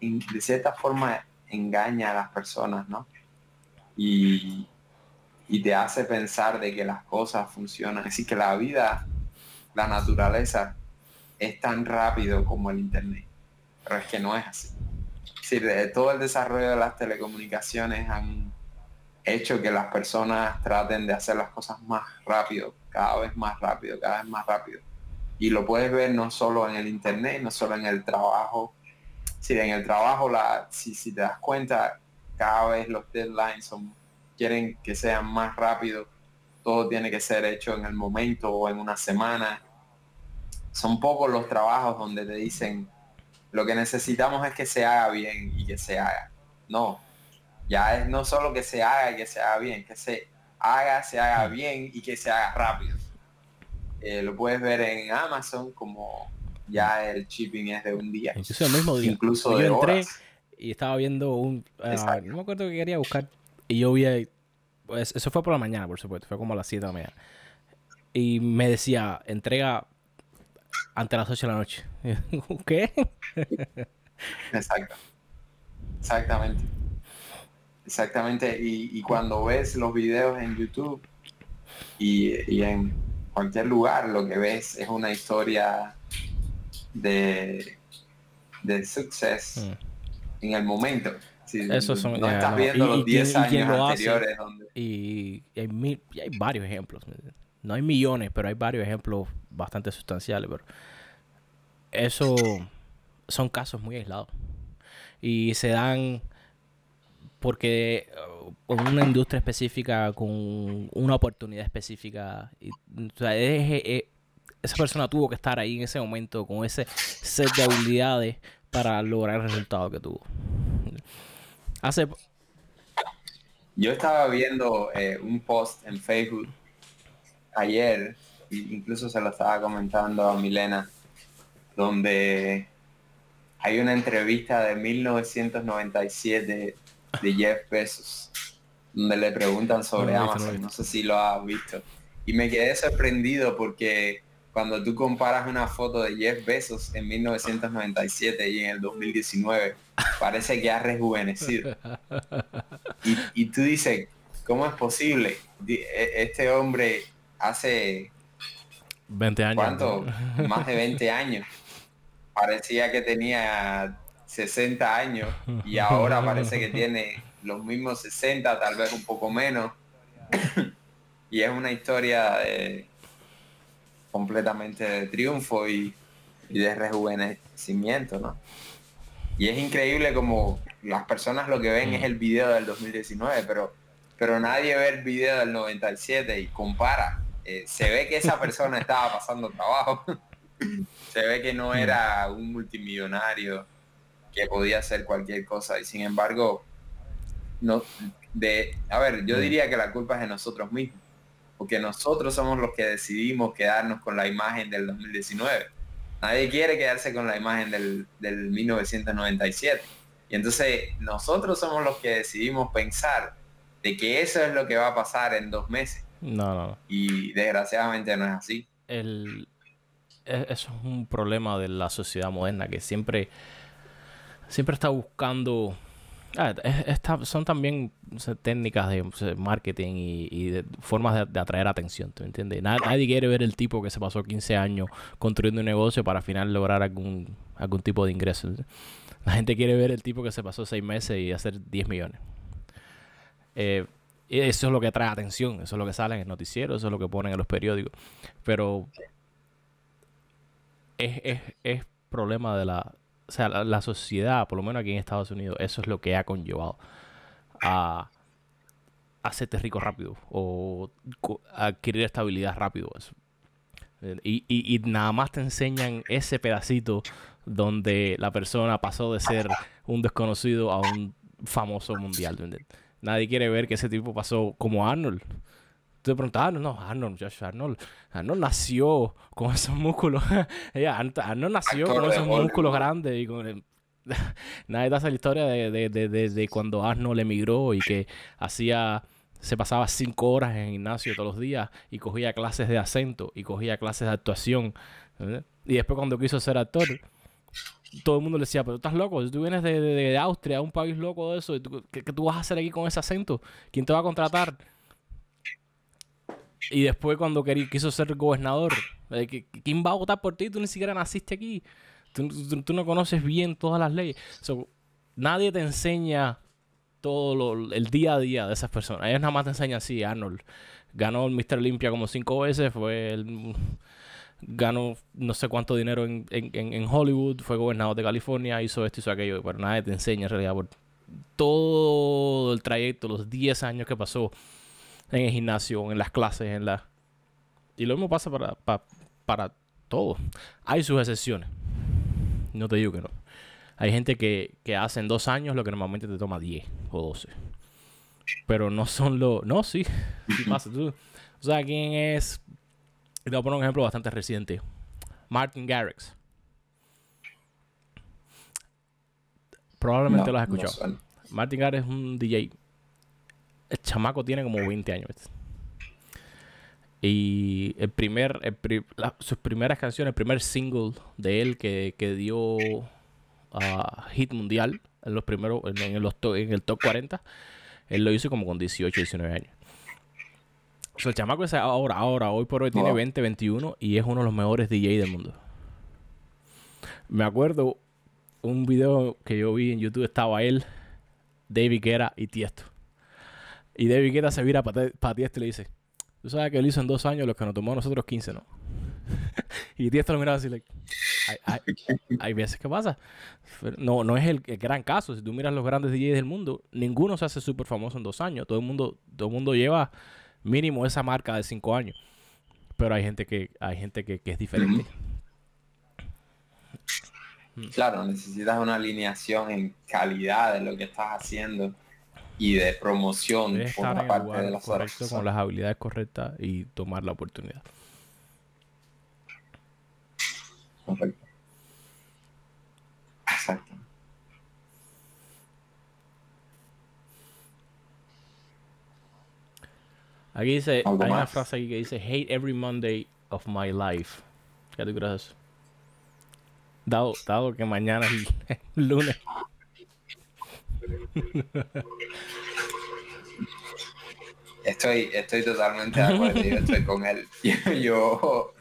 de cierta forma engaña a las personas, ¿no? Y, y te hace pensar de que las cosas funcionan. Decir, que la vida, la naturaleza, es tan rápido como el Internet. Pero es que no es así. Es decir, de todo el desarrollo de las telecomunicaciones han hecho que las personas traten de hacer las cosas más rápido, cada vez más rápido, cada vez más rápido y lo puedes ver no solo en el internet, no solo en el trabajo. Si en el trabajo, la, si, si te das cuenta, cada vez los deadlines son, quieren que sean más rápido, todo tiene que ser hecho en el momento o en una semana. Son pocos los trabajos donde te dicen, lo que necesitamos es que se haga bien y que se haga. No, ya es no solo que se haga y que se haga bien, que se haga, se haga bien y que se haga rápido. Eh, lo puedes ver en Amazon como ya el shipping es de un día. Incluso el mismo día. Incluso de entré y estaba viendo un... Ah, no me acuerdo que quería buscar. Y yo vi... Pues, eso fue por la mañana, por supuesto. Fue como a las 7 de la mañana. Y me decía, entrega ante las 8 de la noche. ¿Qué? Exacto. Exactamente. Exactamente. Y, cuando ves los videos en YouTube y, en cualquier lugar, lo que ves es una historia de, de success mm. en el momento. Eso son, no estás viendo los 10 años anteriores. Y, hay, hay varios ejemplos. No hay millones, pero hay varios ejemplos bastante sustanciales. Pero eso son casos muy aislados. Y se dan porque uh, en una industria específica, con una oportunidad específica, y, esa persona tuvo que estar ahí en ese momento con ese set de habilidades para lograr el resultado que tuvo. Hace... Yo estaba viendo eh, un post en Facebook ayer, incluso se lo estaba comentando a Milena, donde hay una entrevista de 1997 de Jeff Bezos, donde le preguntan sobre Amazon, no sé si lo has visto. Y me quedé sorprendido porque cuando tú comparas una foto de Jeff Bezos en 1997 y en el 2019, parece que ha rejuvenecido. Y, y tú dices, ¿cómo es posible? E, este hombre hace 20 años. ¿Cuánto? Más de 20 años. Parecía que tenía 60 años y ahora parece que tiene los mismos 60, tal vez un poco menos. y es una historia de, completamente de triunfo y, de rejuvenecimiento, ¿no? Y es increíble como las personas lo que ven es el video del 2019, pero, pero nadie ve el video del 97 y compara. Eh, se ve que esa persona estaba pasando trabajo. se ve que no era un multimillonario que podía hacer cualquier cosa y sin embargo no de a ver yo diría que la culpa es de nosotros mismos porque nosotros somos los que decidimos quedarnos con la imagen del 2019 nadie quiere quedarse con la imagen del, del 1997 y entonces nosotros somos los que decidimos pensar de que eso es lo que va a pasar en dos meses no no y desgraciadamente no es así el e, eso es un problema de la sociedad moderna que siempre siempre está buscando. Ah, son también técnicas de marketing y, de formas de, atraer atención, ¿tú entiendes? Nadie, quiere ver el tipo que se pasó 15 años construyendo un negocio para al final lograr algún, algún tipo de ingreso. La gente quiere ver el tipo que se pasó 6 meses y hacer 10 millones. Eh, eso es lo que atrae atención, eso es lo que sale en el noticiero, eso es lo que ponen en los periódicos. Pero es, es, es problema de la, o sea, la, sociedad, por lo menos aquí en Estados Unidos, eso es lo que ha conllevado a hacerte rico rápido o adquirir estabilidad rápido. Y, y, nada más te enseñan ese pedacito donde la persona pasó de ser un desconocido a un famoso mundial. Nadie quiere ver que ese tipo pasó como Arnold. Tú te preguntas, ah, no, Arnold, Josh Arnold, Arnold nació con esos músculos. Arnold nació con esos músculos grandes y con Nadie te hace la historia de, de, de, cuando Arnold emigró y que hacía se pasaba cinco horas en el gimnasio todos los días y cogía clases de acento y cogía clases de actuación. Y después cuando quiso ser actor, todo el mundo le decía, pero estás loco, tú vienes de, Austria, un país loco de eso, ¿qué, ¿qué, tú vas a hacer aquí con ese acento? ¿Quién te va a contratar? Y después cuando quiso ser gobernador, ¿quién va a votar por ti? Tú ni siquiera naciste aquí. Tú, no conoces bien todas las leyes. nadie te enseña todo el día a día de esas personas. Ellos nada más te enseñan así. Arnold ganó el Mr. Olympia como cinco veces. Fue el, ganó no sé cuánto dinero en, en, Hollywood. Fue gobernador de California. Hizo esto, hizo aquello. Pero nadie te enseña en realidad por todo el trayecto, los 10 años que pasó en el gimnasio, en las clases, en la... Y lo mismo pasa para, para, para todo. Hay sus excepciones. No te digo que no. Hay gente que, que hace en dos años lo que normalmente te toma 10 o 12. Pero no son los... No, sí. o sea, ¿quién es? Te voy a poner un ejemplo bastante reciente. Martin Garrix. Probablemente No, lo has escuchado. Martin Garrix es un DJ. El chamaco tiene como 20 años. Y el primer, el pri- la- sus primeras canciones, el primer single de él que, que dio ah, hit mundial en los primeros, en, en los to- en el top 40, él lo hizo como con 18, 19 años. O sea, el chamaco es ahora, ahora, hoy por hoy tiene Wow. 20, 21 y es uno de los mejores DJ del mundo. Me acuerdo un video que yo vi en YouTube, estaba él, David Guerra y Tiesto. Y David Guetta se vira para Tiesto y le dice, tú sabes que él hizo en dos años lo que nos tomó a nosotros 15, ¿no? y Tiesto lo miraba así, like, hay, hay- hay veces que pasa. Pero No, no es el, el gran caso. Si tú miras los grandes DJs del mundo, ninguno se hace súper famoso en dos años. Todo el mundo, todo el mundo lleva mínimo esa marca de cinco años. Pero hay gente que, hay gente que, que es diferente. Claro, necesitas una alineación en calidad de lo que estás haciendo y de promoción Debes por estar el parte lugar de las correcto, con las habilidades correctas y tomar la oportunidad. Correcto. Exacto. Aquí dice, ¿Algo hay una frase aquí que dice, hate every Monday of my life. ¿Qué tú crees eso? Dado, dado que mañana es el lunes. Estoy, estoy totalmente de acuerdo, yo estoy con él. Yo,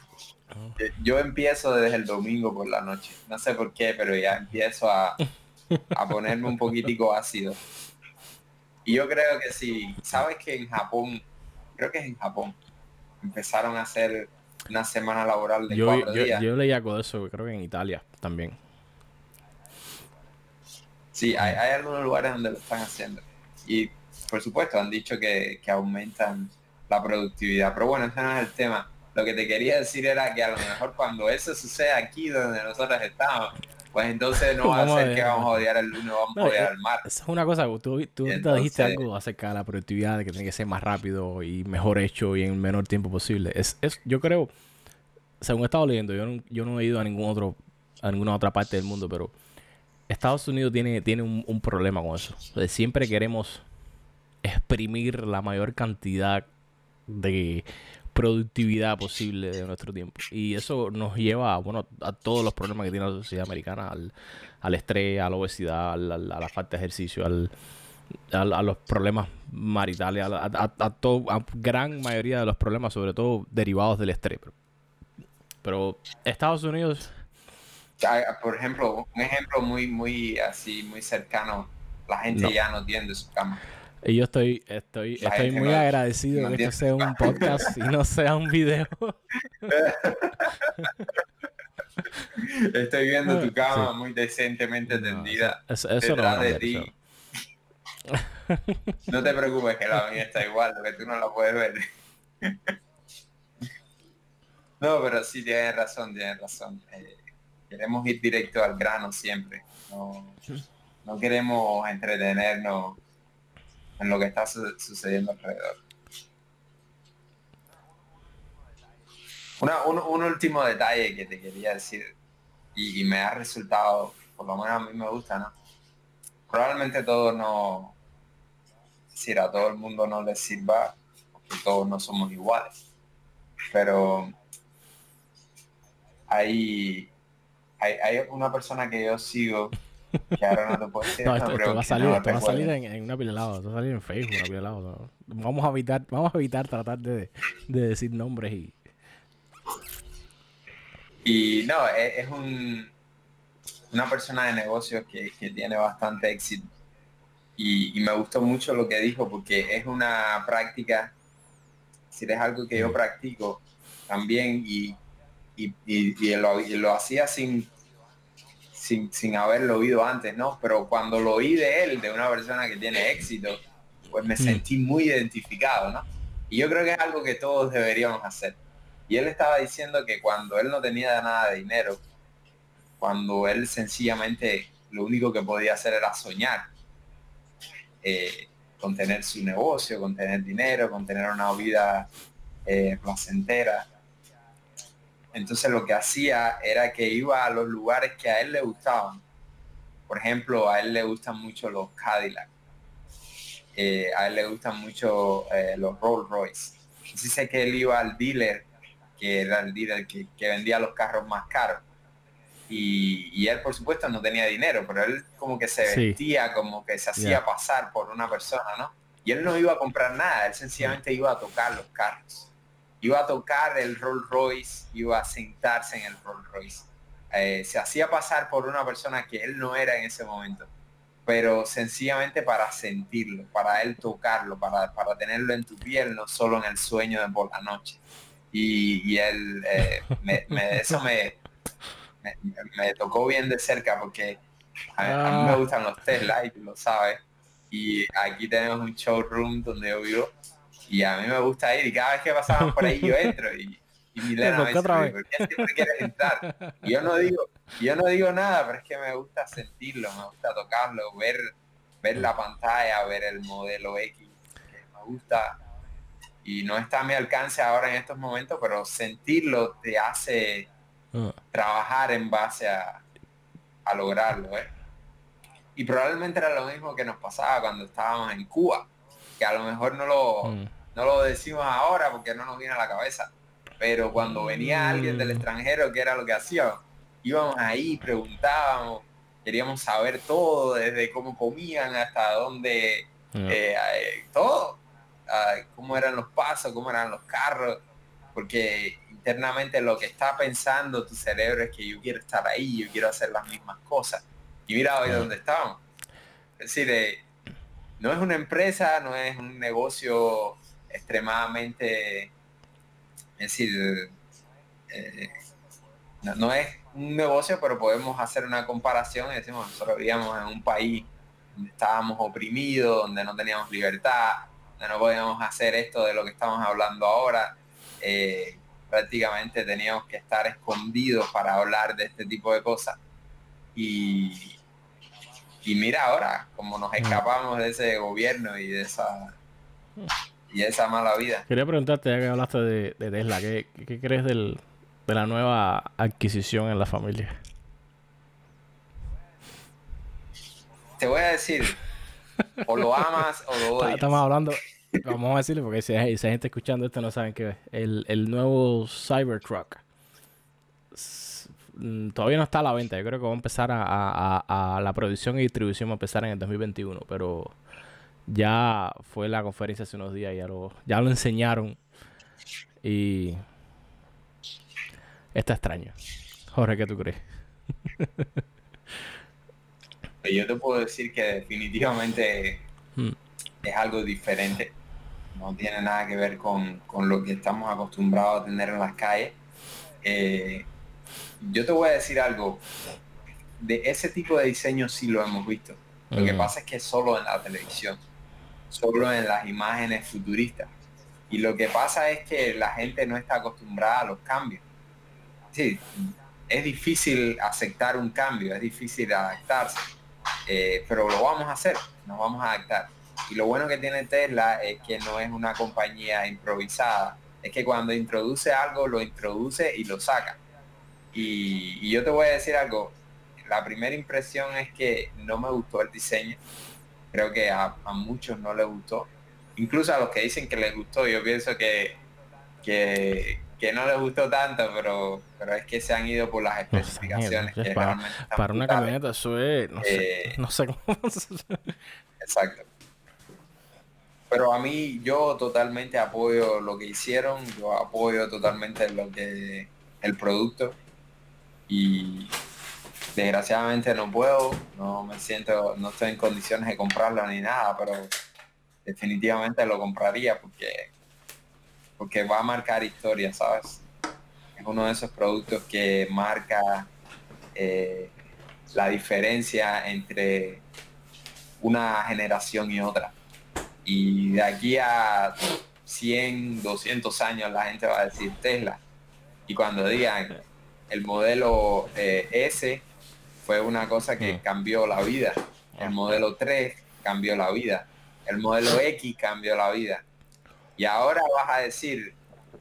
yo empiezo desde el domingo por la noche. No sé por qué, pero ya empiezo a, a ponerme un poquitico ácido. Y yo creo que sí, sabes que en Japón, creo que es en Japón, empezaron a hacer una semana laboral de Yo, cuatro yo, días. yo leí algo de eso, creo que en Italia también. Sí, hay, hay algunos lugares donde lo están haciendo. Y por supuesto han dicho que, que aumentan la productividad. Pero bueno, ese no es el tema. Lo que te quería decir era que a lo mejor cuando eso sucede aquí donde nosotros estamos, pues entonces no va a Vamos ser que vamos a odiar lunes, vamos No, a odiar eh, al mar. Esa es una cosa, tú, tú ahorita dijiste entonces- algo acerca de la productividad, de que tiene que ser más rápido y mejor hecho y en el menor tiempo posible. Es, es, yo creo, según he estado leyendo, yo no, yo no he ido a ningún otro, a ninguna otra parte del mundo, pero Estados Unidos tiene, tiene un, un problema con eso. O sea, siempre queremos exprimir la mayor cantidad de productividad posible de nuestro tiempo. Y eso nos lleva bueno, a todos los problemas que tiene la sociedad americana, al, al estrés, a la obesidad, al- al- a la falta de ejercicio, al, al- a los problemas maritales, a, la- a, a- a todo, a gran mayoría de los problemas, sobre todo derivados del estrés. Pero, pero Estados Unidos, Ah, Por ejemplo, un ejemplo muy, muy así, muy cercano, la gente No. ya no tiende su cama. Y yo estoy, estoy, estoy muy no- agradecido no de que entiende. sea un podcast y no sea un video. Estoy viendo tu cama Sí. muy decentemente No, tendida eso, eso no detrás de ti. No te preocupes que la mía está igual, lo que tú no la puedes ver. No, pero sí tienes razón, tienes razón. Eh, queremos ir directo al grano siempre. No, no queremos entretenernos en lo que está su- sucediendo alrededor. Un, un último detalle que te quería decir y, me ha resultado, por lo menos a mí me gusta, ¿no? Probablemente todo no, es decir, a todo el mundo no les sirva, porque todos no somos iguales. Pero hay, hay, hay una persona que yo sigo, ahora no te puedo decir, No, esto, esto va a salir, no esto va a salir en, en una lados, esto va a salir en Facebook, una lados, ¿no? Vamos a evitar, vamos a evitar tratar de, de decir nombres y Y no, es, es un, una persona de negocios que, que tiene bastante éxito. Y, y me gustó mucho lo que dijo porque es una práctica, si es algo que yo practico también y, y, y- lo, y lo hacía sin, sin, sin haberlo oído antes, ¿no? Pero cuando lo oí de él, de una persona que tiene éxito, pues me Mm. sentí muy identificado, ¿no? Y yo creo que es algo que todos deberíamos hacer. Y él estaba diciendo que cuando él no tenía nada de dinero, cuando él sencillamente lo único que podía hacer era soñar eh, con tener su negocio, con tener dinero, con tener una vida eh, placentera. Entonces lo que hacía era que iba a los lugares que a él le gustaban. Por ejemplo, a él le gustan mucho los Cadillac. Eh, a él le gustan mucho los Rolls Royce. Entonces sé que él iba al dealer, que era el dealer que vendía los carros más caros y, él por supuesto no tenía dinero, pero él como que se vestía, como que se hacía pasar por una persona, ¿no? Y él no iba a comprar nada, él sencillamente iba a tocar los carros. Iba a tocar el Rolls Royce, iba a sentarse en el Rolls Royce. Eh, se hacía pasar por una persona que él no era en ese momento, pero sencillamente para sentirlo, para él tocarlo, para, para tenerlo en tu piel, no solo en el sueño de por la noche. Y, él, eh, eso me, me, tocó bien de cerca porque a, mí me ah. gustan los Tesla y tú lo sabes. Y aquí tenemos un showroom donde yo vivo y a mí me gusta ir y cada vez que pasamos por ahí yo entro y, y Milena me dice, ¿por qué siempre quieres entrar? Y yo no digo, yo no digo nada, pero es que me gusta sentirlo, me gusta tocarlo, ver, ver la pantalla, ver el modelo X, me gusta y no está a mi alcance ahora en estos momentos, pero sentirlo te hace Ah. trabajar en base a, lograrlo. ¿eh? Y probablemente era lo mismo que nos pasaba cuando estábamos en Cuba, que a lo mejor no lo, mm. No lo decimos ahora porque no nos viene a la cabeza, pero cuando venía alguien del mm. extranjero, que era lo que hacíamos, íbamos ahí, preguntábamos, queríamos saber todo, desde cómo comían hasta dónde, eh, eh, todo, ah, cómo eran los pasos, cómo eran los carros, porque internamente lo que está pensando tu cerebro es que yo quiero estar ahí, yo quiero hacer las mismas cosas. Y mira hoy dónde estamos. Es decir, eh, no es una empresa, no es un negocio extremadamente, es decir, eh, no, es un negocio, pero podemos hacer una comparación y decimos, nosotros vivíamos en un país donde estábamos oprimidos, donde no teníamos libertad, donde no podíamos hacer esto de lo que estamos hablando ahora. Eh, prácticamente teníamos que estar escondidos para hablar de este tipo de cosas. Y, y mira ahora, como nos escapamos de ese gobierno y de esa y esa mala vida. Quería preguntarte, ya que hablaste de, Tesla, ¿qué, crees del, de la nueva adquisición en la familia? Te voy a decir, o lo amas o lo odias. Estamos hablando, Vamos a decirle, porque si hay, gente escuchando esto no saben qué es. El, el nuevo Cybertruck. Mm, todavía no está a la venta. Yo creo que va a empezar a, la producción y distribución va a empezar en el 2021. Pero ya fue la conferencia hace unos días. Ya lo, ya lo enseñaron. Y está extraño. Jorge, ¿qué tú crees? Yo te puedo decir que definitivamente hmm. es algo diferente no tiene nada que ver con, lo que estamos acostumbrados a tener en las calles. Eh, yo te voy a decir algo, de ese tipo de diseño sí lo hemos visto. Lo que pasa es que solo en la televisión, solo en las imágenes futuristas. Y lo que pasa es que la gente no está acostumbrada a los cambios. Sí, es difícil aceptar un cambio, es difícil adaptarse, eh, pero lo vamos a hacer, nos vamos a adaptar. Y lo bueno que tiene Tesla es que no es una compañía improvisada. Es que cuando introduce algo, lo introduce y lo saca. Y, yo te voy a decir algo. La primera impresión es que no me gustó el diseño. Creo que a, muchos no les gustó. Incluso a los que dicen que les gustó, yo pienso que, que, no les gustó tanto, pero, pero es que se han ido por las especificaciones. para, una camioneta eso es, no sé, eh, no sé cómo. exacto. Pero a mí yo totalmente apoyo lo que hicieron, yo apoyo totalmente lo que el producto y desgraciadamente no puedo, no me siento, no estoy en condiciones de comprarlo ni nada, pero definitivamente lo compraría porque porque va a marcar historia, ¿sabes? Es uno de esos productos que marca eh, la diferencia entre una generación y otra. Y de aquí a 100, 200 años la gente va a decir Tesla. Y cuando digan el modelo eh, S fue una cosa que Mm. cambió la vida. El modelo 3 cambió la vida. El modelo X cambió la vida. Y ahora vas a decir,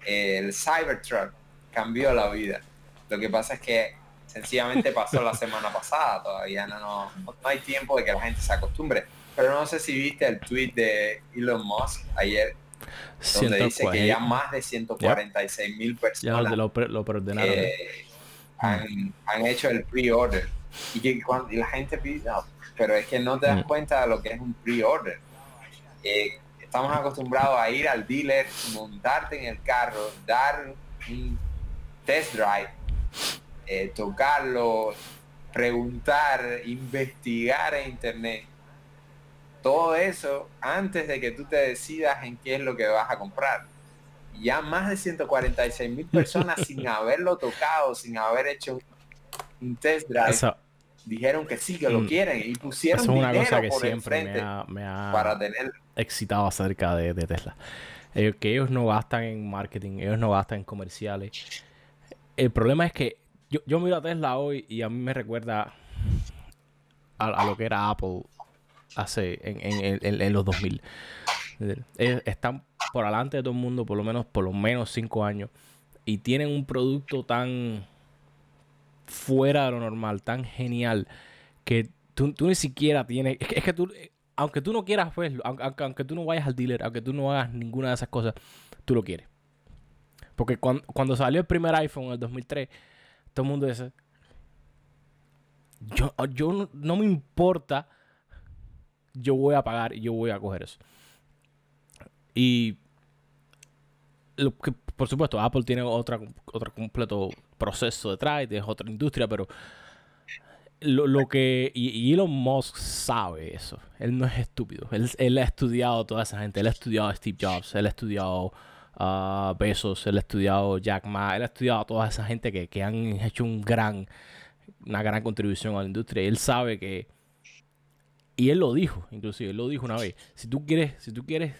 eh, el Cybertruck cambió la vida. Lo que pasa es que sencillamente pasó la semana pasada, todavía no, no, no hay tiempo de que la gente se acostumbre. Pero no sé si viste el tweet de Elon Musk ayer, donde dice que ya más de 146 mil Ya personas lo, lo, lo preordenaron. eh, han, han hecho el pre-order. Y que cuando y la gente pide, "No, pero es que no te das Mm. cuenta de lo que es un pre-order. Eh, estamos acostumbrados a ir al dealer, montarte en el carro, dar un test drive, eh, tocarlo, preguntar, investigar en internet. Todo eso antes de que tú te decidas en qué es lo que vas a comprar. Ya más de 146 mil personas sin haberlo tocado, sin haber hecho un test drive, dijeron que sí, que lo Mm. quieren y pusieron esa es una dinero cosa que por siempre me ha, me ha para tener excitado acerca de, de Tesla. Ellos- que ellos no gastan en marketing, ellos no gastan en comerciales. El problema es que yo, yo miro a Tesla hoy y a mí me recuerda a, a lo que era Apple hace en, en- en- en los 2000. Están por delante de todo el mundo por lo menos por lo menos cinco años y tienen un producto tan fuera de lo normal, tan genial que tú, tú ni siquiera tienes es que, tú aunque tú no quieras verlo, aunque, aunque, aunque tú no vayas al dealer, aunque tú no hagas ninguna de esas cosas, tú lo quieres. Porque cuando, cuando salió el primer iPhone en el 2003, todo el mundo dice, yo, yo no me importa, yo voy a pagar y yo voy a coger eso. Y lo que, por supuesto, Apple tiene otra, otro completo proceso detrás, es otra industria, pero lo, lo que. Y, Elon Musk sabe eso. Él no es estúpido. Él, él ha estudiado a toda esa gente. Él ha estudiado a Steve Jobs. Él ha estudiado a Bezos. Él ha estudiado Jack Ma. Él ha estudiado a toda esa gente que, que han hecho un gran, una gran contribución a la industria. Él sabe que. Y él lo dijo, inclusive, él lo dijo una vez. Si tú quieres, si tú quieres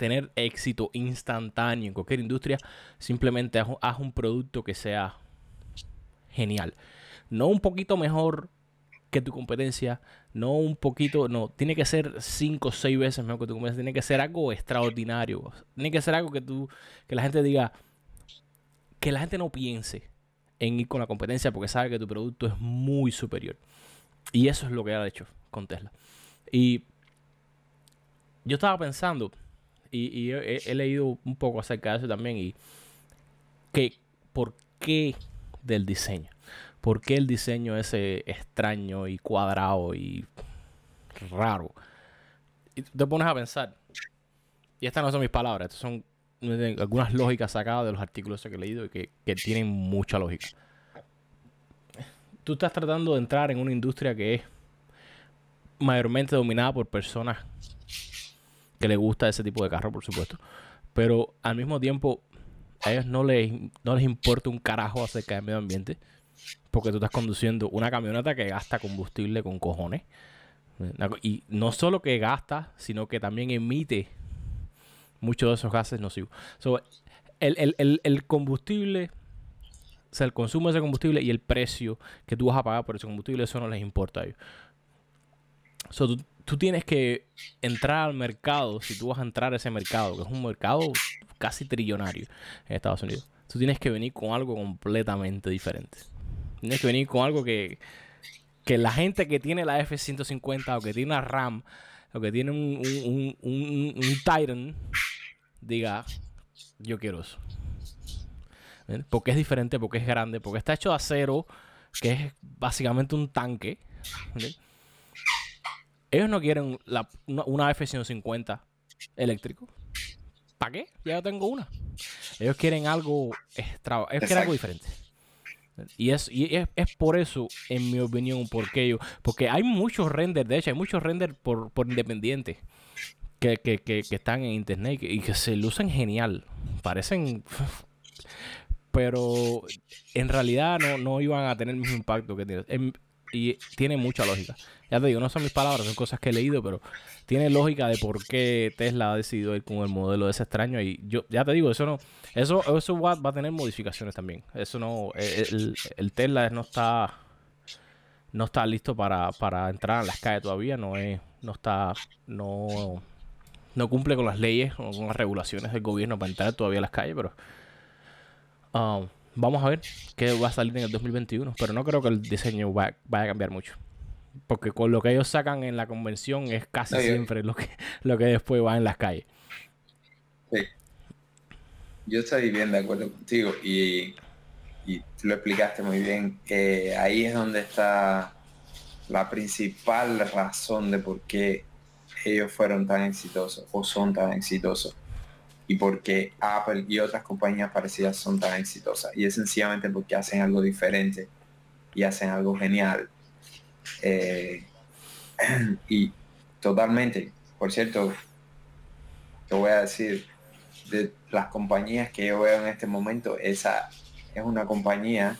tener éxito instantáneo en cualquier industria, simplemente haz, un- producto que sea genial. No un poquito mejor que tu competencia, no un poquito, no, tiene que ser cinco o seis veces mejor que tu competencia, tiene que ser algo extraordinario, tiene que ser algo que tú, que la gente diga, que la gente no piense en ir con la competencia porque sabe que tu producto es muy superior. Y eso es lo que ha hecho con Tesla. Y yo estaba pensando, y, y he, leído un poco acerca de eso también, y que por qué del diseño. ¿Por qué el diseño ese extraño y cuadrado y raro? Y te pones a pensar, y estas no son mis palabras, estas son algunas lógicas sacadas de los artículos que he leído y que, que tienen mucha lógica. Tú estás tratando de entrar en una industria que es mayormente dominada por personas que les gusta ese tipo de carro, por supuesto. Pero al mismo tiempo, a ellos no les, no les importa un carajo acerca del medio ambiente. Porque tú estás conduciendo una camioneta que gasta combustible con cojones. Y no solo que gasta, sino que también emite muchos de esos gases nocivos. So, el, el- el- el combustible, o sea, el consumo de ese combustible y el precio que tú vas a pagar por ese combustible, eso no les importa a ellos. So, tú, tú tienes que entrar al mercado, si tú vas a entrar a ese mercado, que es un mercado casi trillonario en Estados Unidos, tú tienes que venir con algo completamente diferente. Tienes que venir con algo que, que la gente que tiene la F-150 o que tiene una RAM o que tiene un, un, un, un- Titan diga, yo quiero eso. Porque es diferente, porque es grande, porque está hecho de acero, que es básicamente un tanque. ¿ven? Ellos no quieren la- una, una F-150 eléctrico. ¿Para qué? Ya yo tengo una. Ellos quieren algo extra, ellos quieren algo diferente. Y es, y es, es por eso, en mi opinión, porque yo, porque hay muchos renders, de hecho, hay muchos renders por, por independientes que, que, que, que están en internet y que, se lucen genial. Parecen. Pero en realidad no, no iban a tener el mismo impacto que tiene. Y tiene mucha lógica. Ya te digo, no son mis palabras, son cosas que he leído, pero tiene lógica de por qué Tesla ha decidido ir con el modelo de ese extraño. Y yo ya te digo, eso no, eso, eso va, va a tener modificaciones también. Eso no, el, el Tesla no está, no está listo para, para entrar en las calles todavía, no es, no está, no, no cumple con las leyes o con las regulaciones del gobierno para entrar todavía a las calles, pero um, vamos a ver qué va a salir en el 2021, pero no creo que el diseño vaya a cambiar mucho. Porque con lo que ellos sacan en la convención es casi siempre lo que, lo que después va en las calles. Sí. Yo estoy bien de acuerdo contigo y, y tú lo explicaste muy bien. ahí es donde está la principal razón de por qué ellos fueron tan exitosos o son tan exitosos y por qué Apple y otras compañías parecidas son tan exitosas. Y es sencillamente porque hacen algo diferente y hacen algo genial eh, y totalmente, por cierto, te voy a decir, de las compañías que yo veo en este momento, esa es una compañía,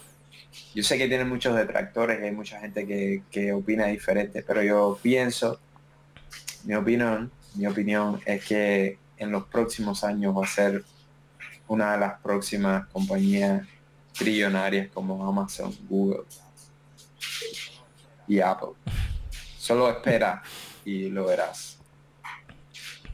yo sé que tiene muchos detractores, hay mucha gente que, que opina diferente, pero yo pienso, mi opinión, mi opinión es que en los próximos años va a ser una de las próximas compañías trillonarias como Amazon, Google y Apple. Solo espera y lo verás.